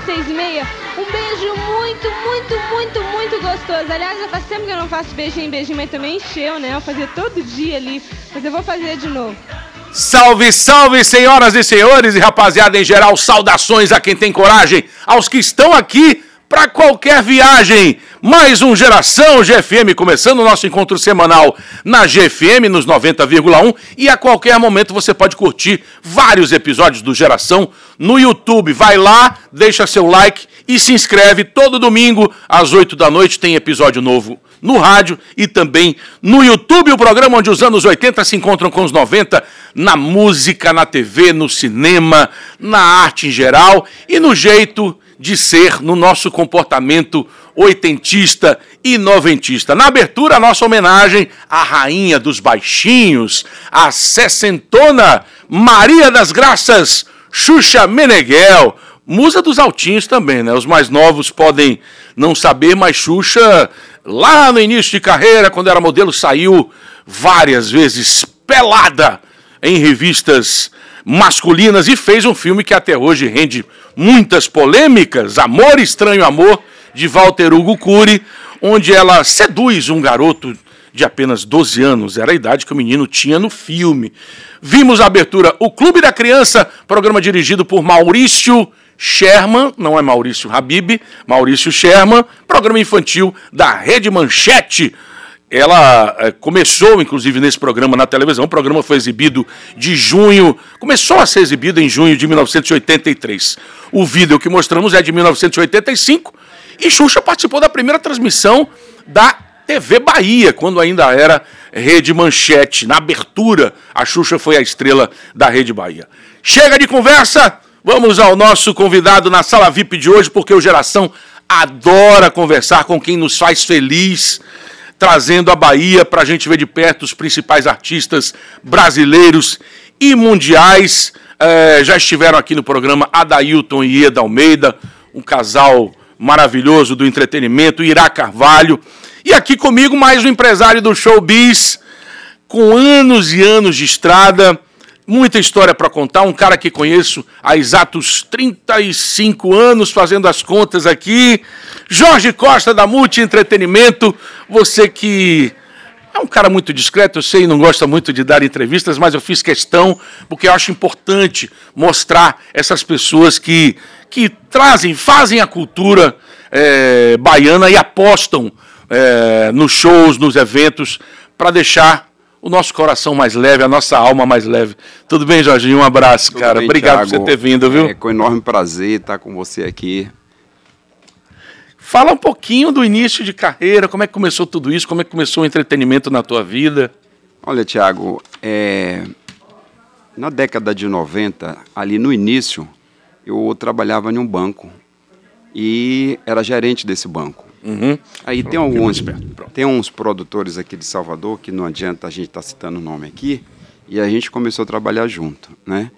13h30 às 6h30. Um beijo muito, muito, muito, muito gostoso. Aliás, já faz tempo que eu não faço beijinho, beijinho, mas também encheu, né? Eu fazia todo dia ali, mas eu vou fazer de novo. Salve, salve, senhoras e senhores e rapaziada em geral, saudações a quem tem coragem, aos que estão aqui para qualquer viagem. Mais um Geração GFM, começando o nosso encontro semanal na GFM, nos 90,1. E a qualquer momento você pode curtir vários episódios do Geração no YouTube. Vai lá, deixa seu like e se inscreve. Todo domingo, às 8 da noite, tem episódio novo no rádio e também no YouTube, o programa onde os anos 80 se encontram com os 90 na música, na TV, no cinema, na arte em geral e no jeito de ser, no nosso comportamento oitentista e noventista. Na abertura, a nossa homenagem à rainha dos baixinhos, a sessentona Maria das Graças, Xuxa Meneghel, musa dos altinhos também, né? Os mais novos podem não saber, mas Xuxa, lá no início de carreira, quando era modelo, saiu várias vezes pelada em revistas masculinas e fez um filme que até hoje rende muitas polêmicas, Amor Estranho Amor, de Walter Hugo Cury, onde ela seduz um garoto de apenas 12 anos, era a idade que o menino tinha no filme. Vimos a abertura O Clube da Criança, programa dirigido por Maurício Sherman, não é Maurício Habib, Maurício Sherman, programa infantil da Rede Manchete, ela é, começou, inclusive, nesse programa na televisão. O programa foi exibido de junho, começou a ser exibido em junho de 1983. O vídeo que mostramos é de 1985 e Xuxa participou da primeira transmissão da TV Bahia, quando ainda era Rede Manchete. Na abertura, a Xuxa foi a estrela da Rede Bahia. Chega de conversa, vamos ao nosso convidado na sala VIP de hoje, porque o Geração adora conversar com quem nos faz feliz trazendo a Bahia para a gente ver de perto os principais artistas brasileiros e mundiais. É, já estiveram aqui no programa Adailton e Eda Almeida, um casal maravilhoso do entretenimento, Irá Carvalho. E aqui comigo mais um empresário do showbiz, com anos e anos de estrada, muita história para contar. Um cara que conheço há exatos 35 anos, fazendo as contas aqui. Jorge Costa da Multi Entretenimento, você que é um cara muito discreto, eu sei, não gosta muito de dar entrevistas, mas eu fiz questão porque eu acho importante mostrar essas pessoas que, que trazem, fazem a cultura é, baiana e apostam é, nos shows, nos eventos, para deixar o nosso coração mais leve, a nossa alma mais leve. Tudo bem, Jorginho? Um abraço, Tudo cara. Bem, Obrigado Thiago. por você ter vindo, viu? É com enorme prazer estar com você aqui. Fala um pouquinho do início de carreira, como é que começou tudo isso, como é que começou o entretenimento na tua vida? Olha, Tiago, é... na década de 90, ali no início, eu trabalhava em um banco e era gerente desse banco. Uhum. Aí tem alguns, tem uns produtores aqui de Salvador que não adianta a gente estar tá citando o nome aqui e a gente começou a trabalhar junto, né?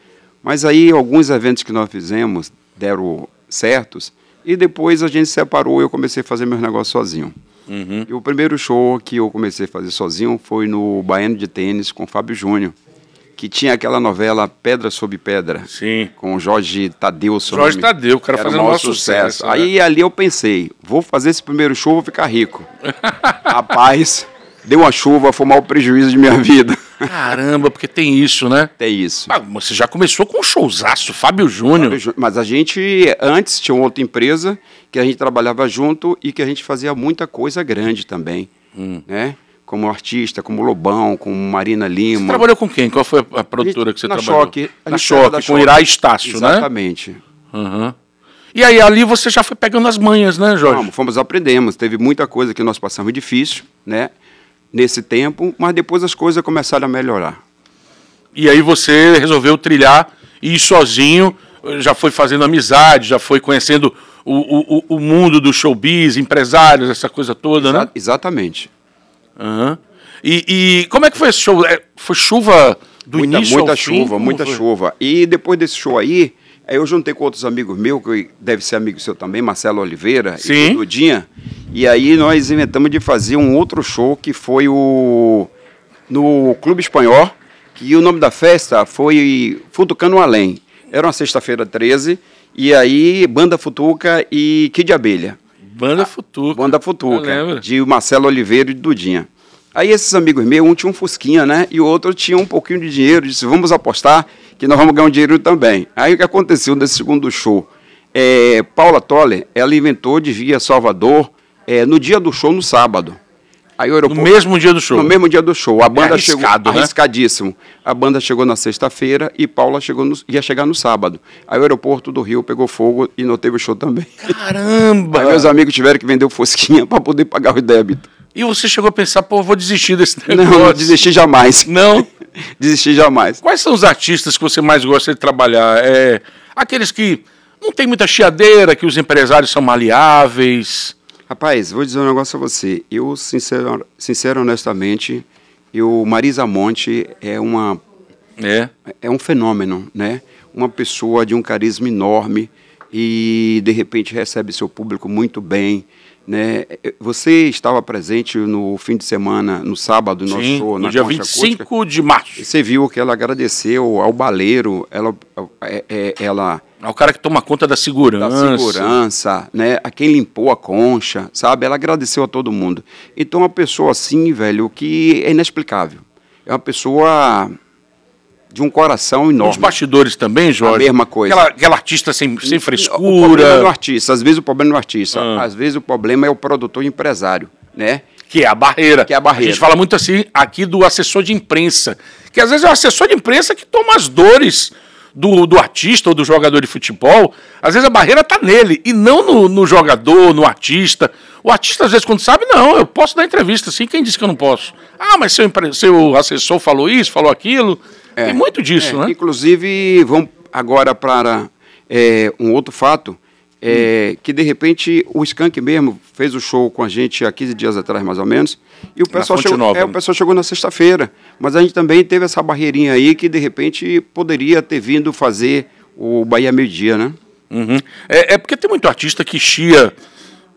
Mas aí alguns eventos que nós fizemos deram certos e depois a gente separou e eu comecei a fazer meus negócios sozinho. Uhum. E o primeiro show que eu comecei a fazer sozinho foi no Baiano de Tênis com Fábio Júnior que tinha aquela novela Pedra sobre Pedra. Sim. Com Jorge Tadeu. Jorge nome. Tadeu, o cara fazendo um sucesso. sucesso. Né? Aí ali eu pensei, vou fazer esse primeiro show, vou ficar rico. Rapaz, deu uma chuva, foi o maior prejuízo de minha vida. Caramba, porque tem isso, né? Tem isso. Ah, você já começou com um showzaço, Fábio Júnior. Mas a gente, antes, tinha outra empresa que a gente trabalhava junto e que a gente fazia muita coisa grande também, hum. né? como artista, como Lobão, com Marina Lima. Você trabalhou com quem? Qual foi a produtora que você na trabalhou? Choque, na Choque, com Irá Estácio, Exatamente. né? Exatamente. Uhum. E aí ali você já foi pegando as manhas, né, Jorge? Vamos, fomos aprendemos. Teve muita coisa que nós passamos difícil, né? Nesse tempo, mas depois as coisas começaram a melhorar. E aí você resolveu trilhar e ir sozinho, já foi fazendo amizade, já foi conhecendo o, o, o mundo do showbiz, empresários, essa coisa toda, Exa né? Exatamente. Uhum. E, e, como é que foi esse show? É, foi chuva do muita, início Muita chuva, fim? muita chuva. E depois desse show aí, aí eu juntei com outros amigos meus, que deve ser amigo seu também, Marcelo Oliveira Sim. e Dudinha. E aí nós inventamos de fazer um outro show que foi o no Clube Espanhol, que o nome da festa foi Futucano Além. Era uma sexta-feira 13, e aí Banda Futuca e Kid Abelha. Banda Futuca. Banda Futuca, de Marcelo Oliveira e Dudinha. Aí esses amigos meus, um tinha um Fusquinha, né? E o outro tinha um pouquinho de dinheiro. Disse, vamos apostar que nós vamos ganhar um dinheiro também. Aí o que aconteceu nesse segundo show? É, Paula Toller, ela inventou de vir a Salvador é, no dia do show, no sábado. Aí o No aeroporto, mesmo dia do show. no mesmo dia do show. A banda chegou arriscado, né? arriscadíssimo. A banda chegou na sexta-feira e Paula chegou no- ia chegar no sábado. Aí o aeroporto do Rio pegou fogo e não teve show também. Caramba! Aí meus amigos tiveram que vender o Fusquinha para poder pagar o débito. E você chegou a pensar, pô, eu vou desistir desse negócio. não desisti jamais. Não? Desisti jamais. Quais são os artistas que você mais gosta de trabalhar? É, aqueles que não tem muita chiadeira, que os empresários são maleáveis. Rapaz, vou dizer um negócio a você. Eu, sincero, sincero honestamente, eu, Marisa Monte é uma É. é um fenômeno, né? Uma pessoa de um carisma enorme e de repente recebe seu público muito bem, né? Você estava presente no fim de semana, no sábado, no Sim, show no na dia Concha 25 Acústica. de março. Você viu que ela agradeceu ao baleiro, ela, é, é, ela É o cara que toma conta da segurança. da segurança, né? A quem limpou a concha, sabe? Ela agradeceu a todo mundo. Então, uma pessoa assim, velho, que é inexplicável. É uma pessoa de um coração enorme. bastidores também, Jorge. A mesma coisa. Aquela, aquela artista sem, sem O problema frescura. é o artista. Às vezes o problema não é o artista. Ah. Às vezes o problema é o produtor e empresário, né? Que é a barreira. Que é a barreira. A gente fala muito assim aqui do assessor de imprensa. Que às vezes é o assessor de imprensa que toma as dores do, do artista ou do jogador de futebol. Às vezes a barreira está nele e não no, no jogador, no artista. O artista, às vezes, quando sabe, não, eu posso dar entrevista assim. Quem disse que eu não posso? Ah, mas seu, seu assessor falou isso, falou aquilo. Tem muito disso, É, né? Inclusive, vamos agora para é, um outro fato, é, que de repente o Skank mesmo fez o show com a gente há 15 dias atrás, mais ou menos, e o pessoal, chegou, Nova, é, o pessoal chegou na sexta-feira, mas a gente também teve essa barreirinha aí que de repente poderia ter vindo fazer o Bahia Meio-Dia, né? Uhum. É, é porque tem muito artista que chia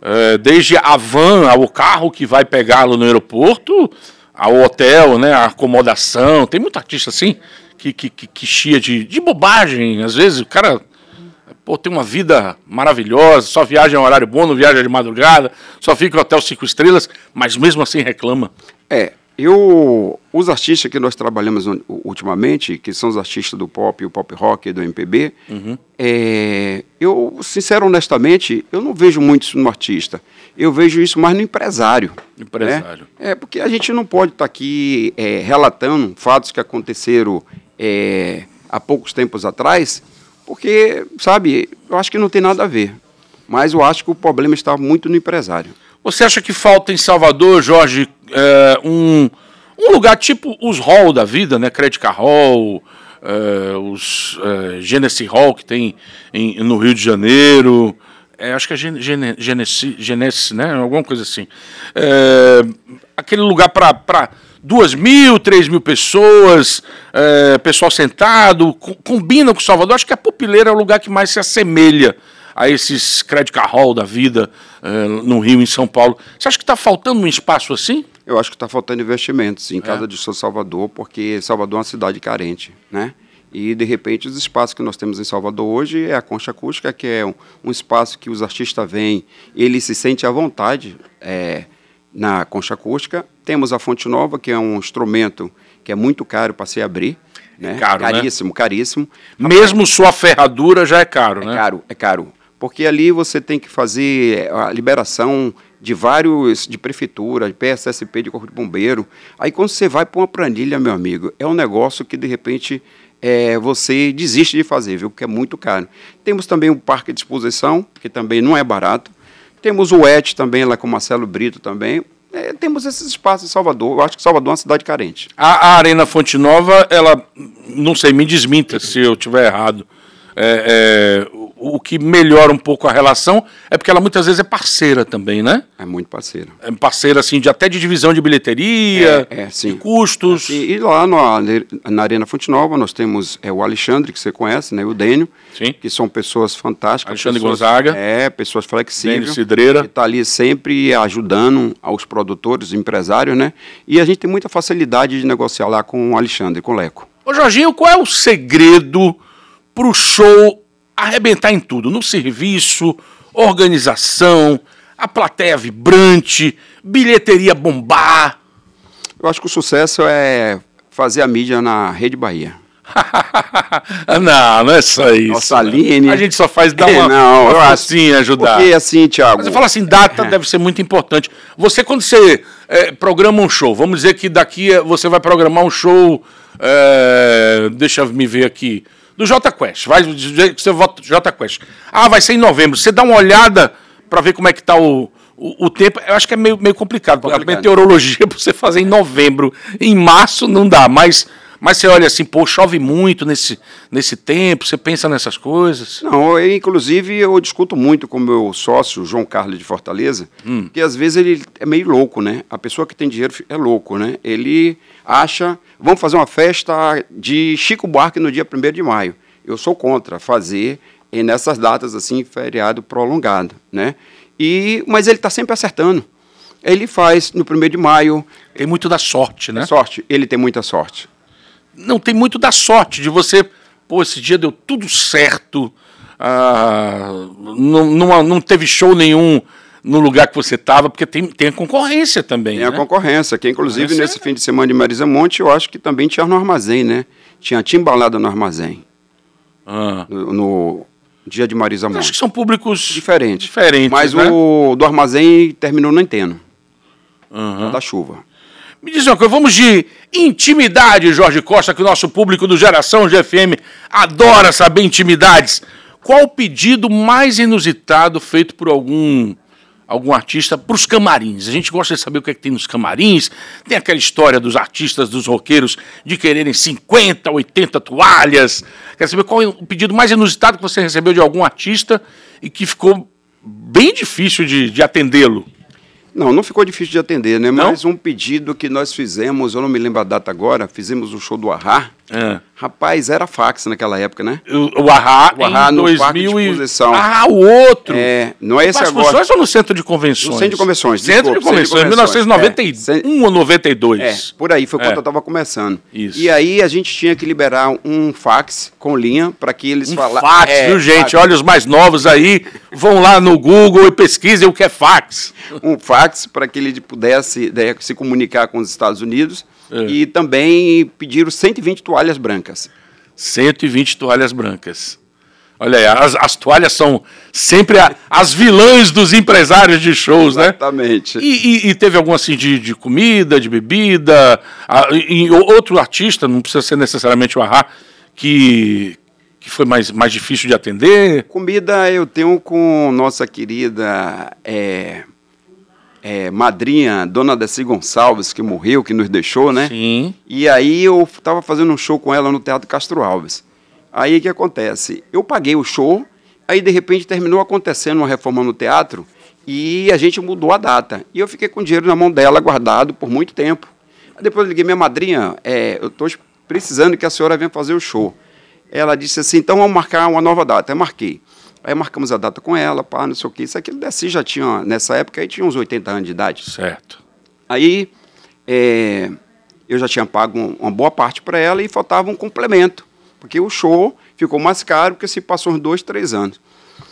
é, desde a van ao carro que vai pegá-lo no aeroporto, ao hotel, né, a acomodação. Tem muito artista assim que, que, que, que chia de, de bobagem. Às vezes o cara pô, tem uma vida maravilhosa, só viaja em horário bom, não viaja de madrugada, só fica em hotel cinco estrelas, mas mesmo assim reclama. É, eu, os artistas que nós trabalhamos ultimamente, que são os artistas do pop, o pop rock e do MPB, é, eu, sincero, honestamente, eu não vejo muito isso no artista. Eu vejo isso mais no empresário. Empresário. né? É, porque a gente não pode estar aqui é, relatando fatos que aconteceram é, há poucos tempos atrás, porque, sabe, eu acho que não tem nada a ver. Mas eu acho que o problema está muito no empresário. Você acha que falta em Salvador, Jorge, é, um, um lugar tipo os hall da vida, né? Crédica Hall, é, os é, Genesee Hall que tem em- no Rio de Janeiro. É, acho que é Gen- Gene- Genesi, Genesi, né? Alguma coisa assim. Aquele lugar para duas mil, três mil pessoas, é, pessoal sentado, co- combina com Salvador. Acho que a Pupileira é o lugar que mais se assemelha a esses Crédito Hall da vida eh, no Rio, em São Paulo. Você acha que está faltando um espaço assim? Eu acho que está faltando investimentos É. em casa de São Salvador, porque Salvador é uma cidade carente, né? E, de repente, os espaços que nós temos em Salvador hoje é a Concha Acústica, que é um, um espaço que os artistas vêm, ele se sente à vontade é, na Concha Acústica. Temos a Fonte Nova, que é um instrumento que é muito caro para se abrir. Né? caro, né? Caríssimo, caríssimo. Mesmo sua ferradura já é caro, É né? caro, é caro. Porque ali você tem que fazer a liberação de vários, de prefeitura, de PSSP, de Corpo de Bombeiro. Aí quando você vai para uma planilha, meu amigo, é um negócio que de repente é, você desiste de fazer, viu? Porque é muito caro. Temos também o Parque de Exposição, que também não é barato. Temos o ET também, lá com o Marcelo Brito também. É, temos esses espaços em Salvador. Eu acho que Salvador é uma cidade carente. A, a Arena Fonte Nova, ela, não sei, me desminta se eu estiver errado. É, é, o, que melhora um pouco a relação é porque ela muitas vezes é parceira também, né? É muito parceiro. É parceira, assim, de, até de divisão de bilheteria, É, é, sim. de custos. E, e lá no- na Arena Fonte Nova nós temos é, o Alexandre, que você conhece, né, o Dênio, Sim. que são pessoas fantásticas. Alexandre pessoas, Gonzaga. É, pessoas flexíveis. Dênio Cidreira. Que está ali sempre ajudando aos produtores, empresários, né? E a gente tem muita facilidade de negociar lá com o Alexandre, com o Leco. Ô Jorginho, qual é o segredo pro show arrebentar em tudo, no serviço, organização, a plateia vibrante, bilheteria bombar? Eu acho que o sucesso é fazer a mídia na Rede Bahia. não, não é só isso. Nossa, Aline. A gente só faz dar uma, não, uma forcinha, ajudar. Porque assim, Thiago. Mas você fala assim, data deve ser muito importante. Você, quando você é, programa um show, vamos dizer que daqui você vai programar um show, é, deixa eu me ver aqui, do J Quest. Vai dizer que você vota J Quest. Ah, vai ser em novembro. Você dá uma olhada para ver como é que tá o, o, o tempo. Eu acho que é meio, meio complicado. porque A Complicado. meteorologia pra você fazer em novembro, em março não dá, mas mas você olha assim, pô, chove muito nesse, nesse tempo, você pensa nessas coisas. Não, eu, inclusive eu discuto muito com meu sócio, João Carlos de Fortaleza, Hum. que às vezes ele é meio louco, né? A pessoa que tem dinheiro é louco, né? Ele acha, vamos fazer uma festa de Chico Buarque no dia 1 de maio. Eu sou contra fazer nessas datas assim, feriado prolongado, né? E, mas ele está sempre acertando. Ele faz no 1 de maio, Tem muito da sorte, né? sorte, ele tem muita sorte. Não, tem muito da sorte de você. Pô, esse dia deu tudo certo. ah, não, não, não teve show nenhum no lugar que você estava, porque tem, tem a concorrência também. Tem a né? concorrência, que inclusive Concorrência nesse fim de semana de Marisa Monte, eu acho que também tinha no armazém, né? Tinha timbalada no armazém, Ah. no, no dia de Marisa Acho que Monte. são públicos Diferente. diferentes. Mas né? o do armazém terminou no Enteno, Aham. da chuva. Me diz uma coisa, vamos de intimidade, Jorge Costa, que o nosso público do Geração GFM adora saber intimidades. Qual o pedido mais inusitado feito por algum algum artista para os camarins? A gente gosta de saber o que, é que tem nos camarins. Tem aquela história dos artistas, dos roqueiros, de quererem 50, 80 toalhas. Quer saber qual é o pedido mais inusitado que você recebeu de algum artista e que ficou bem difícil de, de atendê-lo? Não, não ficou difícil de atender, né? Não? Mas um pedido que nós fizemos, eu não me lembro a data agora, fizemos o show do Arra. É. Rapaz, era fax naquela época, né? O, o Arra, O Arra no 2000 Parque de e- Exposição. Ah, o outro. É, não é esse de agora. Exposições ou no Centro de Convenções? No Centro de Convenções, Centro de de Convenções, Convenções. 1991 ou 92. É, por aí, foi quando É. eu estava começando. Isso. E aí a gente tinha que liberar um fax com linha para que eles Um falassem. fax, viu, gente? Olha os mais novos aí, vão lá no Google e pesquisem o que é fax. Um fax para que ele pudesse né, se comunicar com os Estados Unidos. É. E também pediram 120 toalhas brancas. 120 toalhas brancas. Olha aí, as, as toalhas são sempre a- as vilãs dos empresários de shows, né? Exatamente. E, e- teve algum assim de, de comida, de bebida? Ah, e, e outro artista, não precisa ser necessariamente o Arra, que, que foi mais, mais difícil de atender? Comida eu tenho com nossa querida é, é, madrinha, dona Desi Gonçalves, que morreu, que nos deixou, né? Sim. E aí eu estava fazendo um show com ela no Teatro Castro Alves. Aí o que acontece? Eu paguei o show, aí de repente terminou acontecendo uma reforma no teatro e a gente mudou a data. E eu fiquei com o dinheiro na mão dela guardado por muito tempo. Aí depois eu liguei minha madrinha, é, eu estou precisando que a senhora venha fazer o show. Ela disse assim, então vamos marcar uma nova data. Eu marquei. Aí marcamos a data com ela, pá, não sei o que. Isso aqui, Desi já tinha, nessa época, aí tinha uns 80 anos de idade. Certo. Aí é, eu já tinha pago um- uma boa parte para ela e faltava um complemento, porque o show ficou mais caro porque se passou uns dois, três anos.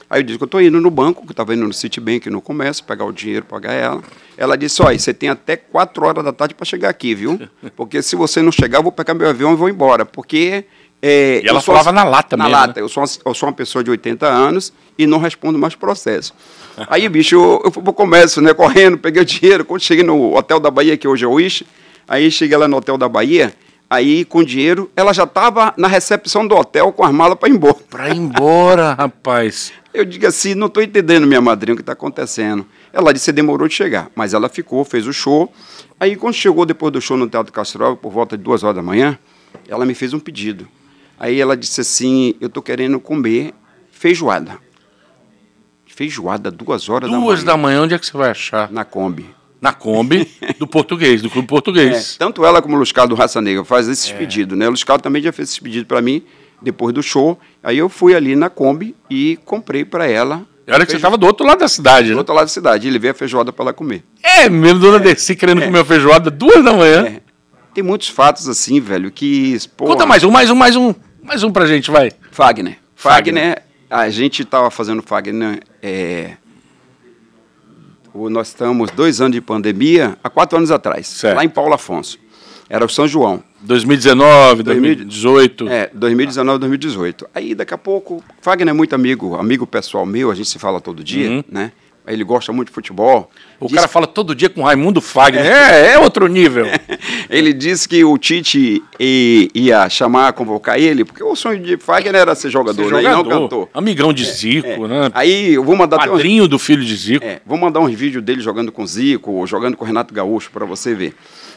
Aí eu disse que eu estou indo no banco, que eu estava indo no Citibank no comércio, pegar o dinheiro, pagar ela. Ela disse, olha, você tem até quatro horas da tarde para chegar aqui, viu? Porque se você não chegar, eu vou pegar meu avião e vou embora. Porque... é, E ela falava assim- na lata na mesmo, lata. né? Eu, sou uma, eu sou uma pessoa de 80 anos e não respondo mais processo. Aí, bicho, eu, eu fui pro comércio, né, correndo, peguei o dinheiro. Quando cheguei no Hotel da Bahia, que hoje é o Wish, aí cheguei lá no Hotel da Bahia, aí com o dinheiro, ela já estava na recepção do hotel com as malas para ir embora. Pra ir embora, rapaz. Eu digo assim, não estou entendendo, minha madrinha, o que está acontecendo. Ela disse que demorou de chegar, mas ela ficou, fez o show. Aí, quando chegou depois do show no Teatro Castro, por volta de duas horas da manhã, ela me fez um pedido. Aí ela disse assim, eu estou querendo comer feijoada. Feijoada, duas horas Duas da da manhã, manhã, onde é que você vai achar? na Kombi. Na Kombi do português, do Clube É, Português. tanto ela como o Luiz Carlos do Raça Negra faz esses pedidos, né? O Luiz Carlos também já fez esses pedidos para mim, depois do show. Aí eu fui ali na Kombi e comprei para ela. Olha que você estava do outro lado da cidade, do né? outro lado da cidade. E levei a feijoada para ela comer. É mesmo, dona Dercy querendo comer uma feijoada duas da manhã. É. Tem muitos fatos assim, velho, que. porra, Conta mais um, mais um, mais um. Mais um pra gente, vai. Fagner. Fagner. Fagner, a gente estava fazendo Fagner. É, o- nós estamos dois anos de pandemia, há quatro anos atrás, Certo. lá em Paulo Afonso. Era o São João. 2019, 2018. É, 2019, 2018. Aí daqui a pouco, Fagner é muito amigo, amigo pessoal meu, a gente se fala todo dia, né? Ele gosta muito de futebol. O Diz- cara fala todo dia com Raimundo Fagner. É, é outro nível. Ele disse que o Tite ia chamar, convocar ele, porque o sonho de Fagner era ser jogador, Ser né? E não jogador, cantor. amigão de Zico, né? Aí eu vou mandar um- Padrinho do filho de Zico. É, vou mandar uns vídeos dele jogando com Zico, ou jogando com Renato Gaúcho, para você ver.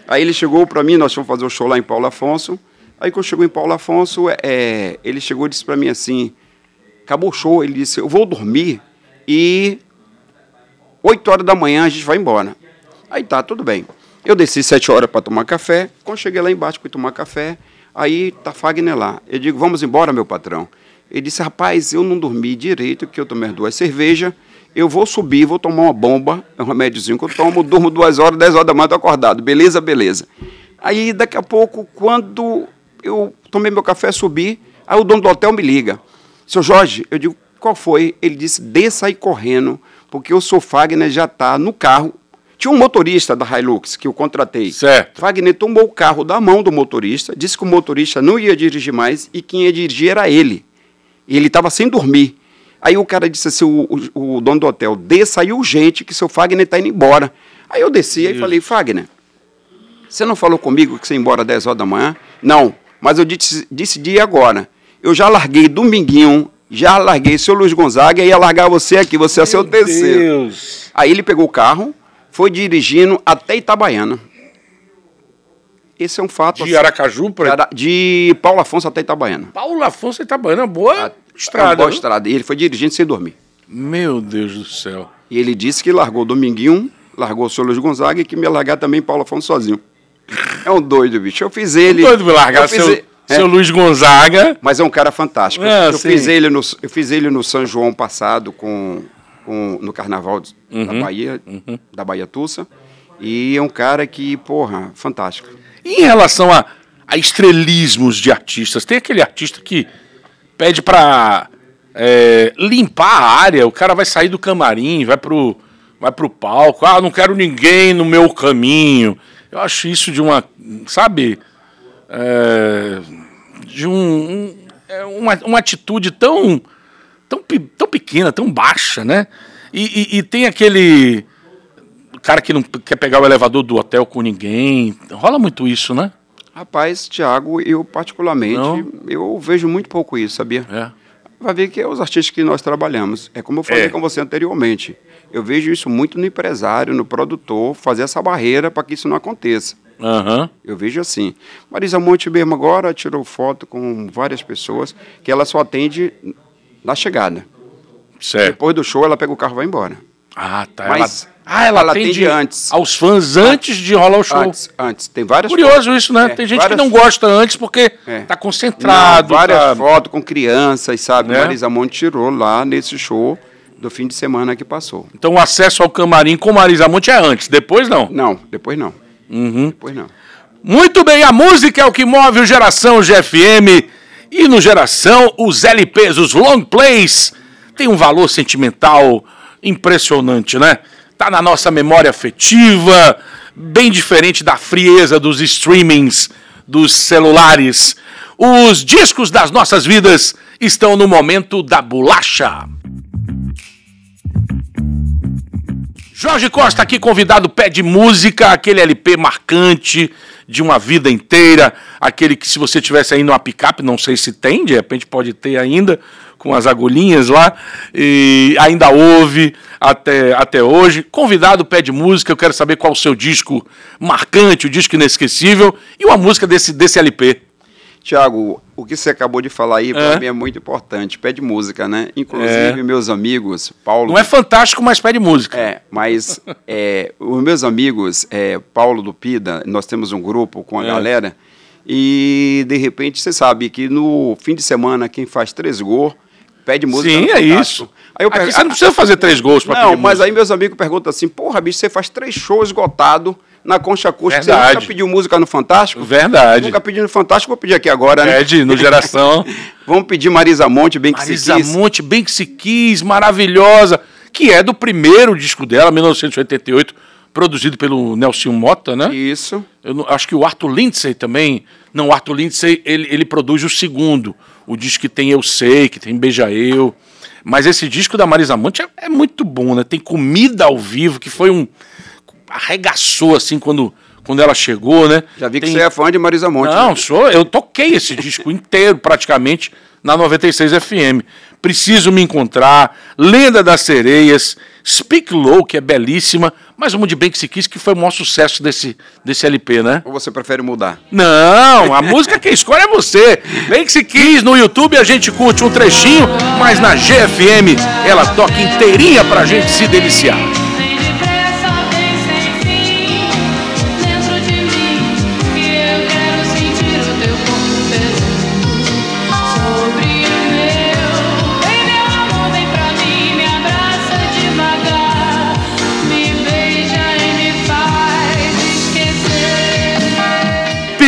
Aí ele chegou para mim, nós fomos fazer o show lá em Paulo Afonso. Aí quando chegou em Paulo Afonso, é, ele chegou e disse para mim assim: acabou o show, ele disse: eu vou dormir e 8 horas da manhã a gente vai embora. Aí tá, tudo bem. Eu desci 7 horas para tomar café. Quando cheguei lá embaixo para tomar café, aí tá Fagner lá. Eu digo: vamos embora, meu patrão. Ele disse: rapaz, eu não dormi direito, que eu tomei duas cervejas. Eu vou subir, vou tomar uma bomba, é um remédiozinho que eu tomo, durmo duas horas, 10 horas da manhã, tô acordado. Beleza, beleza. Aí, daqui a pouco, quando eu tomei meu café, subi, aí o dono do hotel me liga. Seu Jorge, eu digo, qual foi? Ele disse, desça aí correndo, porque o seu Fagner já está no carro. Tinha um motorista da Hilux que eu contratei. Certo. Fagner tomou o carro da mão do motorista, disse que o motorista não ia dirigir mais e quem ia dirigir era ele. Ele estava sem dormir. Aí o cara disse assim, o, o- o dono do hotel, desça aí urgente que seu Fagner está indo embora. Aí eu desci e falei, Fagner, você não falou comigo que você ia embora às 10 horas da manhã? Não, mas eu disse, decidi agora. Eu já larguei dominguinho, já larguei seu Luiz Gonzaga e ia largar você aqui, você é seu terceiro. Deus. Aí ele pegou o carro, foi dirigindo até Itabaiana. Esse é um fato. De Aracaju para de Paulo Afonso até Itabaiana. Paulo Afonso Itabaiana, boa É uma estrada. boa viu? estrada. E ele foi dirigindo sem dormir. Meu Deus do céu. E ele disse que largou Dominguinho, largou o seu Luiz Gonzaga e que me ia largar também Paulo Afonso sozinho. É um doido, bicho. Eu fiz ele. Doido de largar eu fiz seu, é, seu Luiz Gonzaga. Mas é um cara fantástico. É, eu, sim. fiz ele no, eu fiz ele no São João passado com, com- no Carnaval de- da Uhum, Bahia, da Bahia Tussa. E é um cara que, porra, fantástico. E em relação a, a estrelismos de artistas, tem aquele artista que pede pra é, limpar a área, o cara vai sair do camarim, vai pro, vai pro palco, ah, não quero ninguém no meu caminho. Eu acho isso de uma, sabe, é, de um, um- é uma, uma atitude tão, tão, tão pequena, tão baixa, né? E, e- e tem aquele cara que não quer pegar o elevador do hotel com ninguém. Rola muito isso, né? Rapaz, Thiago, eu particularmente, Não? eu vejo muito pouco isso, sabia? É. Vai ver que é os artistas que nós trabalhamos. É como eu falei É. com você anteriormente. Eu vejo isso muito no empresário, no produtor, fazer essa barreira para que isso não aconteça. Aham. Eu vejo assim. Marisa Monte mesmo agora tirou foto com várias pessoas que ela só atende na chegada. Certo. Depois do show, ela pega o carro e vai embora. Ah, tá. Mas ela, ah, ela, ela atende atende antes. aos fãs antes de rolar o show. Antes, antes. Tem várias Curioso fotos. isso, né? É, Tem gente várias- que não gosta antes porque É. tá concentrado. Não, várias tá- fotos com crianças, sabe? Né? Marisa Monte tirou lá nesse show do fim de semana que passou. Então o acesso ao camarim com Marisa Monte é antes, depois não. Não, depois não. Uhum. Depois não. Muito bem, a música é o que move o Geração GFM. E no Geração, os LPs, os long plays, tem um valor sentimental impressionante, né? Tá na nossa memória afetiva, bem diferente da frieza dos streamings, dos celulares. Os discos das nossas vidas estão no momento da bolacha. Jorge Costa aqui, convidado, pede música, aquele LP marcante de uma vida inteira, aquele que se você tivesse aí numa picape, não sei se tem, de repente pode ter ainda, com as agulhinhas lá, e ainda ouve até, até hoje. Convidado pede música, eu quero saber qual o seu disco marcante, o disco inesquecível, e uma música desse, desse LP. Tiago, o que você acabou de falar aí, É. para mim é muito importante. Pede música, né? Inclusive, É. meus amigos, Paulo. Não é fantástico, mas pede música. É, mas é, os meus amigos, é, Paulo do Pida, nós temos um grupo com a É. galera, e de repente você sabe que no fim de semana quem faz três gols pede música. Sim, é Fantástico. isso. Aí eu Aqui pergunto, você não precisa fazer três gols Não, pedir mas música. aí meus amigos perguntam assim, porra, bicho, você faz três shows esgotados na concha acústica. Verdade. Você nunca pediu música no Fantástico? Verdade. Nunca pedi no Fantástico, vou pedir aqui agora, né? Pede no Geração. Vamos pedir Marisa Monte, bem que se Marisa quis. Monte, bem que se quis, maravilhosa, que é do primeiro disco dela, 1988, produzido pelo Nelson Mota, né? Isso. Eu não- acho que o Arthur Lindsay também. Não, o Arthur Lindsay ele, ele produz o segundo. O disco que tem Eu Sei, que tem Beija Eu. Mas esse disco da Marisa Monte é, é muito bom, né? Tem comida ao vivo, que foi um. Arregaçou assim quando, quando ela chegou, né? Já vi que Tem- você é fã de Marisa Monte. não, né? sou, eu toquei esse disco inteiro praticamente na 96 FM. Preciso me encontrar, Lenda das Sereias, Speak Low, que é belíssima, mas o de Bem que se quis, que foi o maior sucesso desse, desse LP, né? Ou você prefere mudar? Não, a música quem escolhe é você. Bem que se quis, no YouTube a gente curte um trechinho, mas na GFM ela toca inteirinha pra gente se deliciar.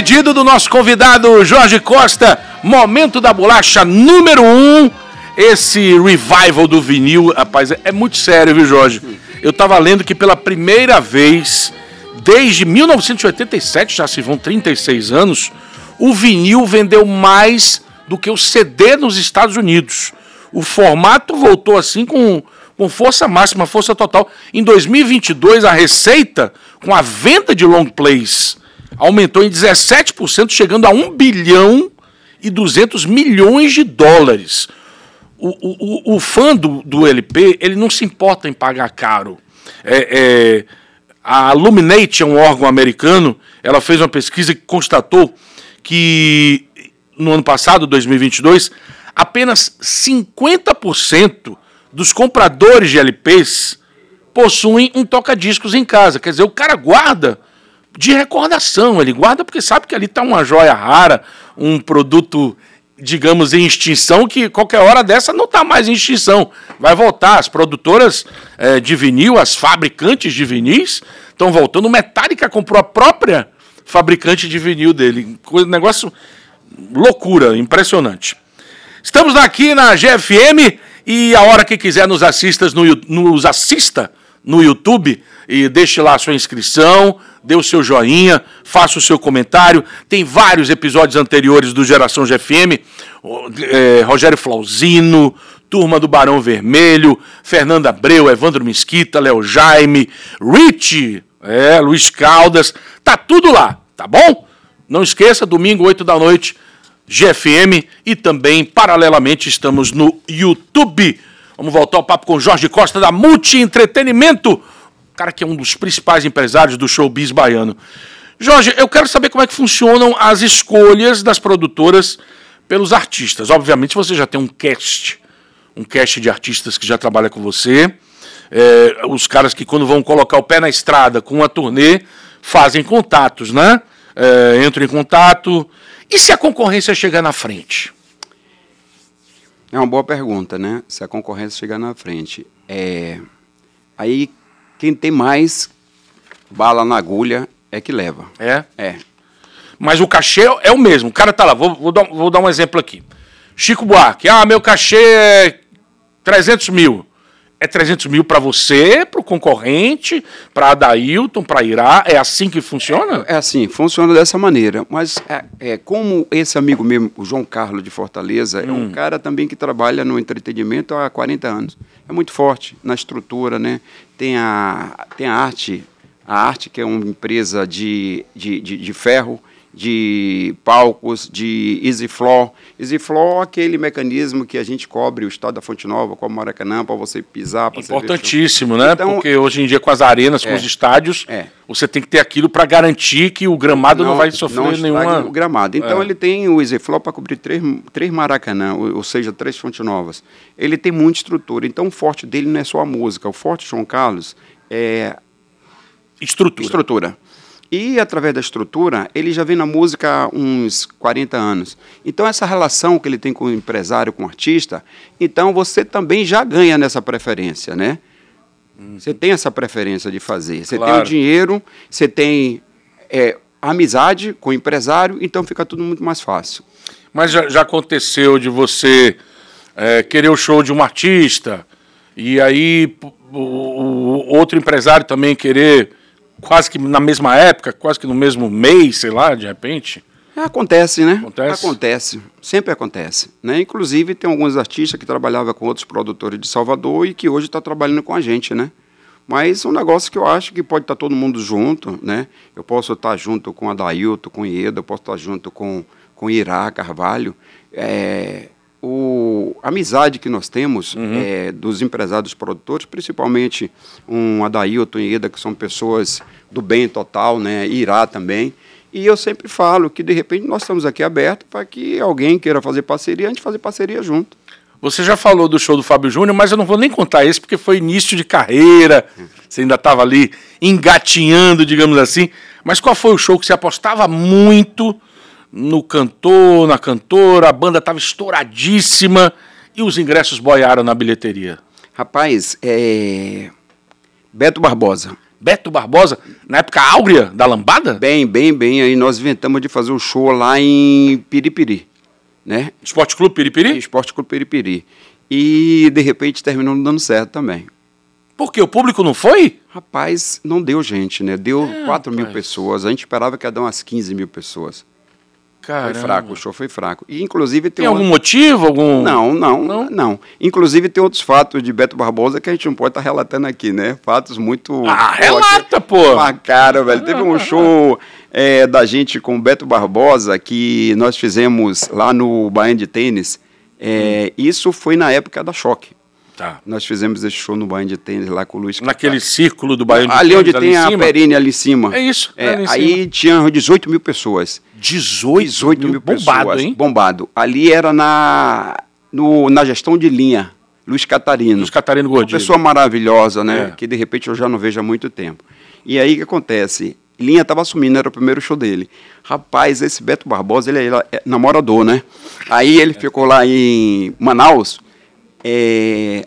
Pedido do nosso convidado Jorge Costa, momento da bolacha número um. Esse revival do vinil, rapaz, é, muito sério, viu, Jorge? Eu tava lendo que pela primeira vez, desde 1987, já se vão 36 anos, o vinil vendeu mais do que o CD nos Estados Unidos. O formato voltou assim com, com força máxima, força total. Em 2022, a receita com a venda de long plays aumentou em 17%, chegando a 1 bilhão e 200 milhões de dólares. O, o, o, fã do, do LP, ele não se importa em pagar caro. É, é, a Illuminate, é um órgão americano, ela fez uma pesquisa que constatou que no ano passado, 2022, apenas 50% dos compradores de LPs possuem um toca-discos em casa. Quer dizer, o cara guarda de recordação, ele guarda porque sabe que ali está uma joia rara, um produto, digamos, em extinção, que qualquer hora dessa não está mais em extinção. Vai voltar. As produtoras eh, de vinil, as fabricantes de vinis, estão voltando. Metallica comprou a própria fabricante de vinil dele. Negócio loucura, impressionante. Estamos aqui na GFM e a hora que quiser nos, assistas no, nos assista no YouTube e deixe lá a sua inscrição, dê o seu joinha, faça o seu comentário. Tem vários episódios anteriores do Geração GFM. é, Rogério Flauzino, Turma do Barão Vermelho, Fernanda Abreu, Evandro Mesquita, Léo Jaime, Rich, é, Luiz Caldas. Tá tudo lá, tá bom? Não esqueça, domingo, 8 da noite, GFM e também, paralelamente, estamos no YouTube. Vamos voltar ao papo com Jorge Costa da Multi Entretenimento, cara que é um dos principais empresários do showbiz baiano. Jorge, eu quero saber como é que funcionam as escolhas das produtoras pelos artistas. Obviamente você já tem um cast, um cast de artistas que já trabalha com você. É, os caras que quando vão colocar o pé na estrada com uma turnê fazem contatos, né? É, entram em contato. E se a concorrência chegar na frente? É uma boa pergunta, né? Se a concorrência chegar na frente. É... Aí, quem tem mais bala na agulha é que leva. É? É. Mas o cachê é o mesmo. O cara tá lá, vou, vou dar, vou dar um exemplo aqui. Chico Buarque, ah, meu cachê é 300 mil. É 300 mil para você, para o concorrente, para Adailton, para Irá. É assim que funciona? É assim, funciona dessa maneira. Mas é, é, como esse amigo meu, o João Carlos de Fortaleza, é um cara também que trabalha no entretenimento há 40 anos. É muito forte na estrutura, né? Tem a, tem a arte, a arte que é uma empresa de, de, de, de ferro, de palcos, de Easy Floor. Easy Floor é aquele mecanismo que a gente cobre o estado da Fonte Nova, como Maracanã, para você pisar, você show. Importantíssimo, né? Então- Porque hoje em dia, com as arenas, com É. os estádios, É. você tem que ter aquilo para garantir que o gramado não, vai sofrer não nenhuma. o gramado. Então É. ele tem o EasyFlow para cobrir três, três Maracanã, ou, ou seja, três Fontes Novas. Ele tem muita estrutura. Então o forte dele não é só a música. O forte de João Carlos é Estrutura. estrutura. E através da estrutura, ele já vem na música há uns 40 anos. Então essa relação que ele tem com o empresário, com o artista, então você também já ganha nessa preferência, né? Você tem essa preferência de fazer. Você tem Claro. o dinheiro, você tem é, amizade com o empresário, então fica tudo muito mais fácil. Mas já, já aconteceu de você é, querer o show de um artista e aí o, o outro empresário também querer quase que na mesma época, quase que no mesmo mês, sei lá, de repente. Acontece, né? Acontece? Acontece. Sempre acontece. Né? Inclusive, tem alguns artistas que trabalhavam com outros produtores de Salvador e que hoje estão trabalhando com a gente, né? Mas é um negócio que eu acho que pode estar todo mundo junto, né? Eu posso estar junto com a Dailton, com Ieda, eu posso estar junto com, com Irá Carvalho. É, o, a amizade que nós temos é, dos empresários produtores, principalmente um Adailton e Ieda, que são pessoas do bem total, né? Irá também. E eu sempre falo que, de repente, nós estamos aqui abertos para que alguém queira fazer parceria, a gente fazer parceria junto. Você já falou do show do Fábio Júnior, mas eu não vou nem contar esse porque foi início de carreira. Você ainda estava ali engatinhando, digamos assim. Mas qual foi o show que você apostava muito no cantor, na cantora? A banda estava estouradíssima e os ingressos boiaram na bilheteria. Rapaz, é... Beto Barbosa. Beto Barbosa, na época áurea da lambada? Bem, bem, bem. Aí nós inventamos de fazer o show lá em Piripiri, né? Esporte Clube Piripiri? Esporte Clube Piripiri. E, de repente, terminou não dando certo também. Por quê? O público não foi? Rapaz, não deu gente, né? Deu É, 4 mil rapaz. pessoas. A gente esperava que ia dar umas 15 mil pessoas. Caramba. Foi fraco, o show foi fraco. E, inclusive, tem, Tem algum motivo? Algum... Não, não, Não? não, Inclusive, tem outros fatos de Beto Barbosa que a gente não pode estar relatando aqui, né? Fatos muito. Ah, Pô, relata, pô! Uma cara, velho. Teve um show é, da gente com o Beto Barbosa que nós fizemos lá no Baiano de Tênis. É, Isso foi na época da Choque. Tá. Nós fizemos esse show no Baiano de Tênis lá com o Luiz Naquele círculo do Baiano de Ali onde Tênis, tem ali a perine ali em cima. É isso, É, ali aí tinha 18 mil pessoas. 18, 18 mil, bombado, pessoas. hein? Bombado. Ali era na, no- na gestão de linha. Luiz Catarino. Os Catarino Uma Gordinho. pessoa maravilhosa, né? É. Que de repente eu já não vejo há muito tempo. E aí o que acontece? Linha estava assumindo, era o primeiro show dele. Rapaz, esse Beto Barbosa, ele é, é namorador, né? Aí ele ficou lá em Manaus. é,